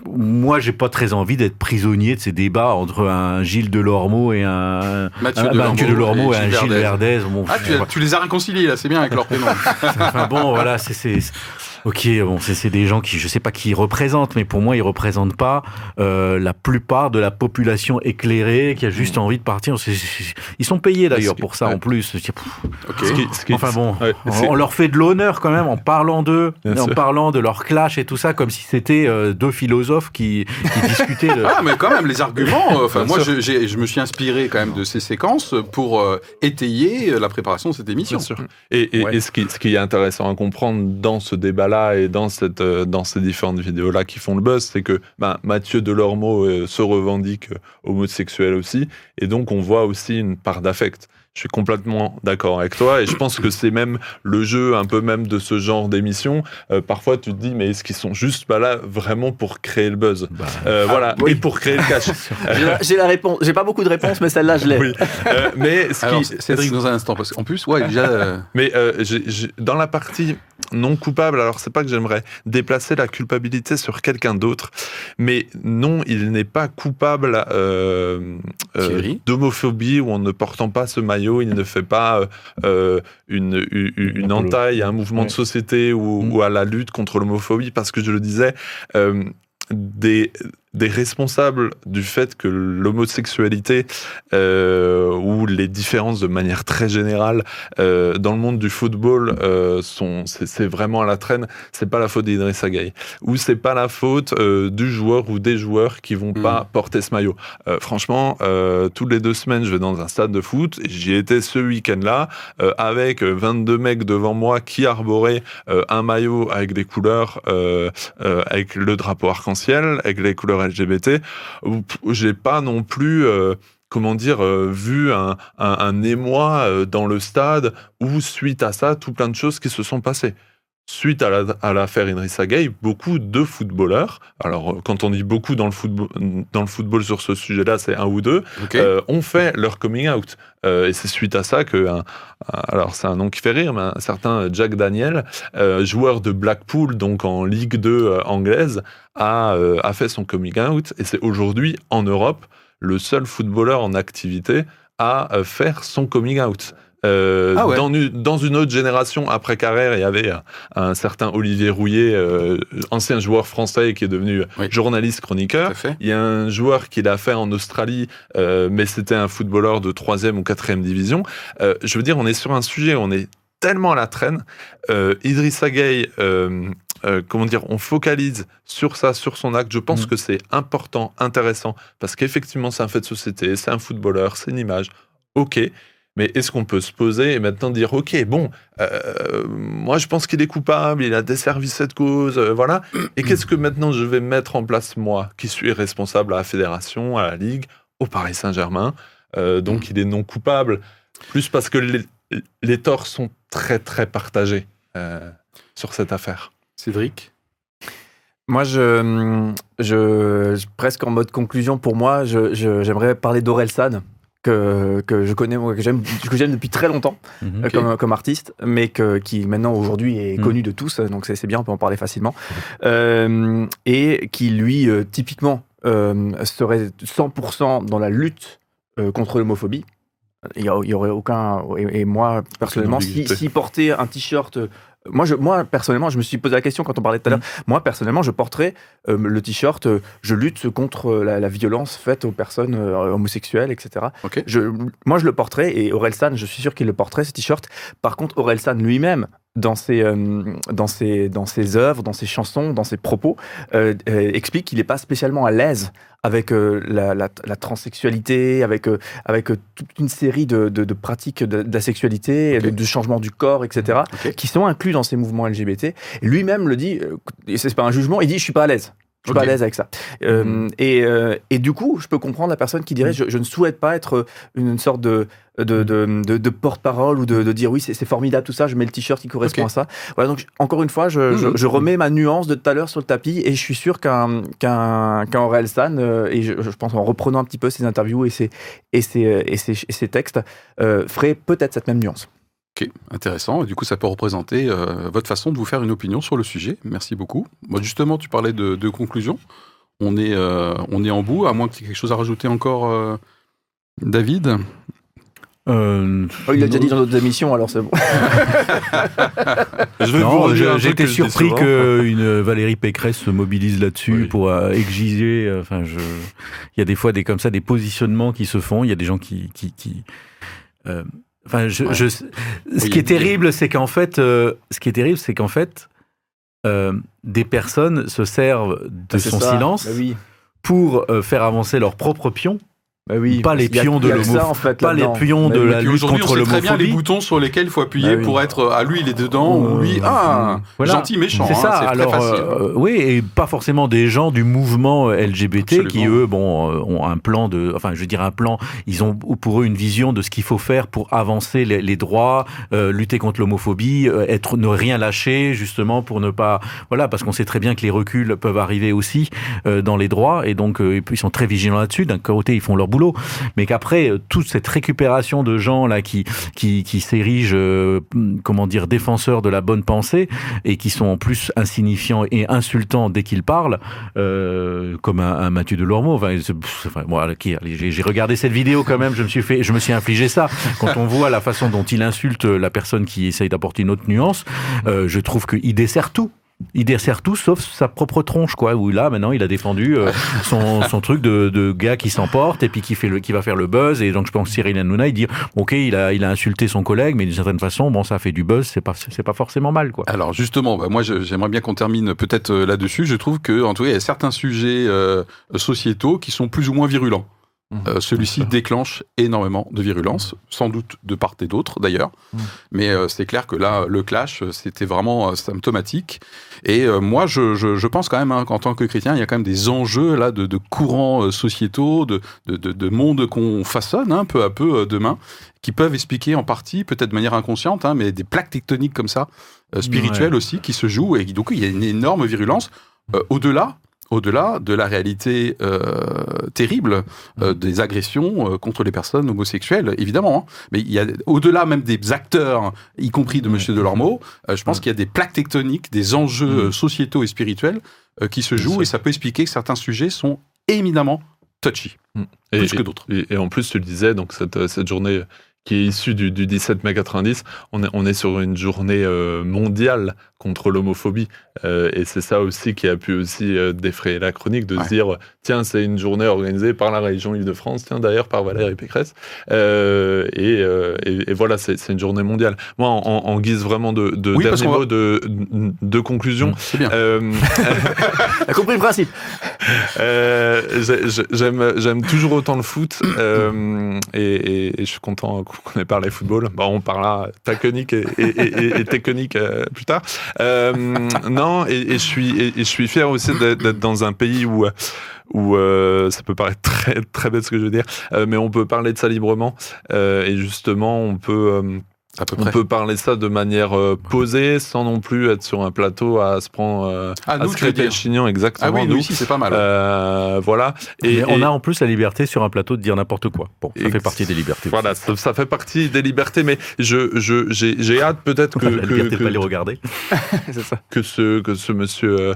E: moi, j'ai pas très envie d'être prisonnier de ces débats entre un Gilles Delormeau et un
B: Mathieu
E: un-
B: Delormeau
E: Mathieu Delormeau et,
B: et
E: un
B: Gilles Verdez.
E: Verdez. Bon,
B: Ah, tu, les as réconciliés là, c'est bien avec leur prénom.
E: Enfin bon, voilà, c'est- ok, bon, c'est, des gens qui, je sais pas qui ils représentent, mais pour moi, ils représentent pas euh, la plupart de la population éclairée qui a juste envie de partir. Ils sont payés d'ailleurs pour ça
B: ouais.
E: en plus. Enfin bon,
C: Ouais,
E: on, leur fait de l'honneur quand même en parlant d'eux, en
C: sûr.
E: parlant de leur clash et tout ça, comme si c'était euh, deux philosophes qui, qui discutaient de.
B: Ah, mais quand même, les arguments. euh, Enfin, moi, je, me suis inspiré quand même de ces séquences pour euh, étayer la préparation de cette émission.
C: Bien sûr. Et, et-
D: Ouais.
C: et ce, qui, ce qui est intéressant à comprendre dans ce débat-là et dans, cette, euh, dans ces différentes vidéos-là qui font le buzz, c'est que ben, Mathieu Delormeau euh, se revendique euh, homosexuel aussi, et donc on voit aussi une part d'affect. Je suis complètement d'accord avec toi, et je pense que c'est même le jeu un peu même de ce genre d'émission. Euh, parfois, tu te dis, mais est-ce qu'ils sont juste pas là vraiment pour créer le buzz
E: Bah,
C: Euh, Voilà,
D: oui.
C: et pour créer le cash.
D: J'ai la, réponse. J'ai pas beaucoup de réponses, mais celle-là, je l'ai.
C: oui. Euh, mais ce
B: Alors,
C: qui,
B: Cédric, dans un instant, parce qu'en plus, ouais, déjà. euh,
C: Mais euh, dans la partie non coupable, alors c'est pas que j'aimerais déplacer la culpabilité sur quelqu'un d'autre, mais non, il n'est pas coupable euh, euh, d'homophobie ou en ne portant pas ce maillot, il ne fait pas euh, euh, une, une, une entaille à un mouvement de société ou,
E: Mm.
C: ou à la lutte contre l'homophobie, parce que je le disais, euh, des, des responsables du fait que l'homosexualité euh, ou les différences de manière très générale euh, dans le monde du football euh, sont c'est vraiment à la traîne. C'est pas la faute d'Idriss Gueye ou c'est pas la faute euh, du joueur ou des joueurs qui vont
B: Mm.
C: pas porter ce maillot. Euh, franchement euh, toutes les deux semaines je vais dans un stade de foot. J'y étais ce week-end là avec euh, 22 mecs devant moi qui arboraient euh, un maillot avec des couleurs euh, euh, avec le drapeau arc-en-ciel avec les couleurs LGBT j'ai pas non plus euh, comment dire, euh, vu un émoi euh, dans le stade où, suite à ça, tout plein de choses qui se sont passées. Suite à la- l'affaire Idrissa Gueye, beaucoup de footballeurs, alors euh, quand on dit beaucoup dans le football, dans le football sur ce sujet-là, c'est un ou deux, euh, ont fait leur coming out. Euh, et c'est suite à ça que, un- alors c'est un nom qui fait rire, mais un certain Jack Daniel, euh, joueur de Blackpool, donc en Ligue 2 euh, anglaise, a, a fait son coming out. Et c'est aujourd'hui, en Europe, le seul footballeur en activité à faire son coming out. Euh,
B: Ah ouais.
C: dans, une, dans une autre génération, après Carrère, il y avait un, un certain Olivier Rouillet, euh, ancien joueur français qui est devenu
B: Oui.
C: journaliste chroniqueur. Il y a un joueur qui l'a fait en Australie, euh, mais c'était un footballeur de troisième ou quatrième division. Je veux dire, on est sur un sujet, on est tellement à la traîne. Idrissa Gueye, comment dire, on focalise sur ça, sur son acte. Je pense
E: Mm.
C: que c'est important, intéressant, parce qu'effectivement, c'est un fait de société, c'est un footballeur, c'est une image. Ok. Mais est-ce qu'on peut se poser et maintenant dire, ok, bon, euh, moi je pense qu'il est coupable, il a desservi cette cause, euh, voilà. Et qu'est-ce que maintenant je vais mettre en place moi, qui suis responsable à la fédération, à la ligue, au Paris Saint-Germain, Euh, donc il est non coupable, plus parce que les, les torts sont très très partagés sur cette affaire.
B: Cédric?
D: Moi, je, je, je- presque en mode conclusion, pour moi, je- je- j'aimerais parler d'Orelsan, que, que je connais, que j'aime que j'aime depuis très longtemps
E: Mhm.
D: euh, comme, comme artiste, mais que, qui maintenant aujourd'hui est
E: Mm.
D: connu de tous, donc c'est bien, on peut en parler facilement. Euh, et qui, lui, euh, typiquement, euh, serait 100% dans la lutte euh, contre l'homophobie. Il y, a- il y aurait aucun. Et, et moi, personnellement, si, si porter un t-shirt. Euh, Moi, je, moi, personnellement, je me suis posé la question quand on parlait tout à l'heure. Moi, personnellement, je porterais euh, le t-shirt euh, Je lutte contre la, la violence faite aux personnes euh, homosexuelles, etc. Je, moi, je le porterais et Orelsan, je suis sûr qu'il le porterait, ce t-shirt. Par contre, Orelsan lui-même, dans ses, euh, dans, ses, dans ses œuvres, dans ses chansons, dans ses propos, euh, euh, explique qu'il n'est pas spécialement à l'aise avec la, la, la transsexualité, avec, avec toute une série de, de, de pratiques de, de la sexualité,
B: Ok.
D: de, de changement du corps, etc., qui sont inclus dans ces mouvements LGBT. Lui-même le dit, et c'est pas un jugement, il dit je suis pas à l'aise. Je suis pas à l'aise avec ça. Euh,
E: Mhm.
D: et, euh, et du coup, je peux comprendre la personne qui dirait
E: Mhm.
D: je, je ne souhaite pas être une, une sorte de, de, de, de- de porte-parole ou de, de dire oui, c'est formidable tout ça, je mets le t-shirt qui correspond à ça. Voilà, donc encore une fois, je, je-
B: Mhm.
D: je remets ma nuance de tout à l'heure sur le tapis et je suis sûr qu'un qu'un qu'un Aurel San, euh, et je, pense en reprenant un petit peu ses interviews et ses, et ses, et ses, et ses textes, euh, ferait peut-être cette même nuance.
B: Ok, intéressant. Et du coup, ça peut représenter euh, votre façon de vous faire une opinion sur le sujet. Merci beaucoup. Moi, justement, tu parlais de, de conclusion. On est, euh, on est en bout, à moins que tu aies quelque chose à rajouter encore, euh, David?
E: Euh,
D: Oh, il l'a déjà dit dans d'autres émissions, alors c'est bon.
E: J'étais
C: que
E: surpris
C: souvent.
E: qu'une Valérie Pécresse se mobilise là-dessus
C: Oui.
E: pour exiger. Enfin, je, il y a des fois des comme ça des positionnements qui se font. Il y a des gens qui, qui, qui euh, enfin, je,
B: Ouais.
E: je- ce
B: Oui,
E: qui est terrible, c'est qu'en fait, euh, ce qui est terrible, c'est qu'en fait, euh, des personnes se servent de
D: Ah,
E: son
D: ça.
E: silence
D: Bah oui.
E: pour euh, faire avancer leurs propres pions.
D: Bah oui.
E: Pas les pions de
D: il y a que
E: l'homo-
D: ça, en fait,
E: pas les pions de la lutte
B: aujourd'hui, on
E: contre
B: sait très bien les
E: l'homophobie.
B: boutons sur lesquels il faut appuyer
D: Bah oui.
B: pour être ah lui il est dedans ou lui
E: Euh,
B: ah
E: voilà.
B: gentil méchant.
E: C'est
B: hein,
E: ça.
B: très
E: Alors,
B: facile.
E: euh, oui, et pas forcément des gens du mouvement LGBT qui eux, bon, euh, ont un plan de, enfin, je veux dire un plan. Ils ont pour eux une vision de ce qu'il faut faire pour avancer les, les droits, euh, lutter contre l'homophobie, euh, être ne rien lâcher justement pour ne pas, voilà, parce qu'on sait très bien que les reculs peuvent arriver aussi euh, dans les droits et donc euh, ils sont très vigilants là-dessus. D'un côté, ils font leur boulot, mais qu'après euh, toute cette récupération de gens là qui qui, qui s'érigent, euh, comment dire, défenseurs de la bonne pensée et qui sont en plus insignifiants et insultants dès qu'ils parlent, euh, comme un, Mathieu Delormeau. Enfin, j'ai regardé cette vidéo quand même. Je me suis fait, je me suis infligé ça. Quand on voit la façon dont il insulte la personne qui essaye d'apporter une autre nuance, je trouve qu'il dessert tout. Il dessert tout sauf sa propre tronche, quoi. Où là, maintenant, il a défendu euh, son, truc de, gars qui s'emporte et puis qui fait qui va faire le buzz. Et donc, je pense que Cyril Hanouna, il dit, ok, il a, insulté son collègue, mais d'une certaine façon, bon, ça fait du buzz, c'est pas, pas forcément mal, quoi.
B: Alors justement, bah, moi j'aimerais bien qu'on termine peut-être euh, là-dessus. Je trouve que tout cas il y a certains sujets euh, sociétaux qui sont plus ou moins virulents.
C: Mhm.
B: Euh, Celui-ci déclenche énormément de virulence, sans doute de part et d'autre d'ailleurs.
C: Mhm.
B: Mais euh, c'est clair que là, le clash, c'était vraiment euh, symptomatique. Et moi, je, je, je pense quand même hein, qu'en tant que chrétien, il y a quand même des enjeux là de, de courants sociétaux, de, de, de, de monde qu'on façonne hein, peu à peu demain, qui peuvent expliquer en partie, peut-être de manière inconsciente, hein, mais des plaques tectoniques comme ça, spirituelles aussi, qui se jouent. Et donc, il y a une énorme virulence. Au-delà au-delà de la réalité euh, terrible euh, des agressions euh, contre les personnes homosexuelles, évidemment. hein. Mais il y a au-delà même des acteurs, y compris de Monsieur Delormeau, je pense qu'il y a des plaques tectoniques, des enjeux
E: Mm.
B: sociétaux et spirituels qui se jouent et ça peut expliquer que certains sujets sont éminemment touchy,
C: Et,
B: plus que d'autres.
C: et, et en plus, tu le disais, donc cette, cette journée qui est issu du, du 17 mai 90. On est, on est sur une journée mondiale contre l'homophobie. Euh, et c'est ça aussi qui a pu aussi euh, défrayer la chronique, de
B: Ouais.
C: se dire, tiens, c'est une journée organisée par la région Île-de-France, tiens, d'ailleurs par Valérie Pécresse. Euh, et, euh, et, et voilà, c'est une journée mondiale. Moi, en, en- guise vraiment de, de
B: Oui,
C: dernier
B: va-
C: mot, de, de conclusion,
B: C'est bien.
C: euh,
D: T'as compris le principe
C: euh, j'ai- j'ai- j'aime j'aime toujours autant le foot euh, et, et- et je suis content qu'on ait parlé football. Bon, on parlera taconique et, et, et- et technique plus tard. Euh, non, et, et je suis et, je suis fier aussi d'être d'être dans un pays où où euh, ça peut paraître très très bête ce que je veux dire, euh, mais on peut parler de ça librement euh, et justement on peut euh,
B: À peu
C: on
B: près.
C: peut parler ça de manière euh, posée sans non plus être sur un plateau à se prendre euh,
B: Ah,
C: à
B: nous,
C: se crêper le chignon exactement
B: Ah oui, nous
C: nous.
B: ici, c'est pas mal.
C: Euh, voilà.
E: Et, on a en plus la liberté sur un plateau de dire n'importe quoi. Bon, ça fait partie des libertés.
C: Voilà, ça, ça fait partie des libertés, mais je, je, j'ai, j'ai hâte peut-être que,
E: la
C: que,
E: liberté de
C: que,
E: pas les regarder.
D: C'est ça.
C: que ce, que ce monsieur euh,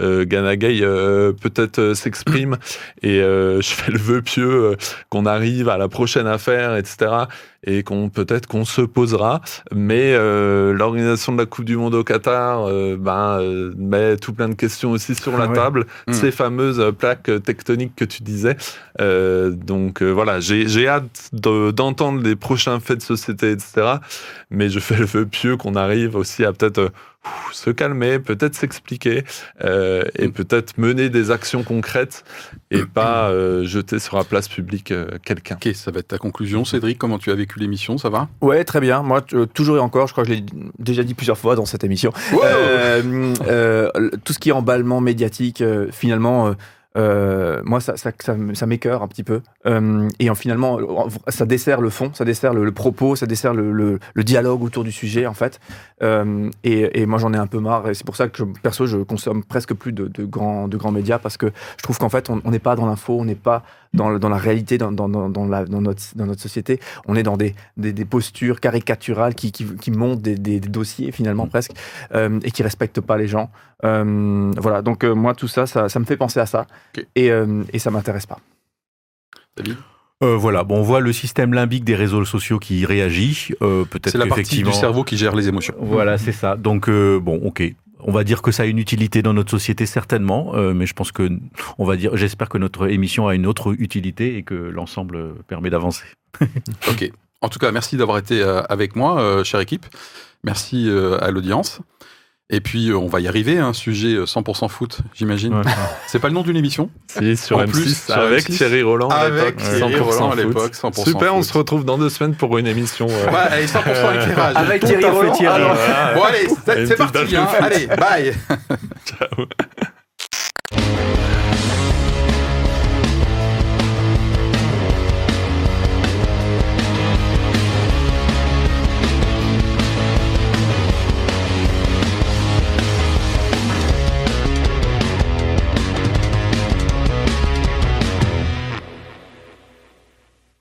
C: euh, Ganagay euh, peut-être euh, s'exprime et euh, je fais le vœu pieux euh, qu'on arrive à la prochaine affaire, etc. Et qu'on peut-être qu'on se posera, mais euh, l'organisation de la Coupe du Monde au Qatar euh, ben, euh, met tout plein de questions aussi sur la
D: Ouais.
C: table,
B: Mm.
C: ces fameuses plaques tectoniques que tu disais. Euh, donc euh, voilà, j'ai j'ai hâte de- d'entendre les prochains faits de société, etc. Mais je fais le vœu pieux qu'on arrive aussi à peut-être euh, se calmer, peut-être s'expliquer euh, et peut-être mener des actions concrètes et pas euh, jeter sur la place publique euh, quelqu'un.
B: Ok, ça va être ta conclusion. Cédric, comment tu as vécu l'émission? Ça va?
D: Ouais, très bien. Moi, euh, toujours et encore, je crois que je l'ai déjà dit plusieurs fois dans cette émission. Euh, euh, tout ce qui est emballement médiatique, euh, finalement, euh, euh, moi, ça, ça, ça, m- ça m'écœure un petit peu. Euh, et en, finalement, ça dessert le fond, ça dessert le, le propos, ça dessert le, le- le dialogue autour du sujet, en fait. Euh, et, et moi, j'en ai un peu marre. Et c'est pour ça que, je, perso, je consomme presque plus de, de grands, de grands médias parce que je trouve qu'en fait, on n'est pas dans l'info, on n'est pas dans, la réalité, dans, dans, dans, dans la, dans, notre, dans notre société. On est dans des, des, des postures caricaturales qui, qui, qui montent des, des, des dossiers, finalement, presque, euh, et qui respectent pas les gens. Voilà, donc moi, tout ça, ça, ça me fait penser à ça. Et, et ça m'intéresse pas.
B: David
E: Euh, voilà, bon, on voit le système limbique des réseaux sociaux qui réagit. Euh, Peut-être
B: C'est la partie du cerveau qui gère les émotions.
E: Voilà, c'est ça. Donc, euh, bon, ok. On va dire que ça a une utilité dans notre société, certainement, mais je pense que, on va dire, j'espère que notre émission a une autre utilité et que l'ensemble permet d'avancer.
B: Ok. En tout cas, merci d'avoir été avec moi, chère équipe. Merci à l'audience. Et puis, euh, on va y arriver, un sujet euh, 100% foot, j'imagine.
E: Ouais.
B: C'est pas le nom d'une émission
C: Si, sur
B: En
C: M6,
B: plus, sur
C: avec
B: M6.
C: Thierry Roland à
B: Avec
C: l'époque,
B: Thierry
C: 100%
B: Roland à
C: foot.
B: l'époque, 100%
C: Super, on
B: foot.
C: se retrouve dans deux semaines pour une émission. euh,
B: Ouais, allez, 100% éclairage.
D: Avec Thierry Roland,
E: Thierry.
D: alors.
C: voilà.
B: Bon, allez, c'est parti. hein. Allez, bye.
C: Ciao.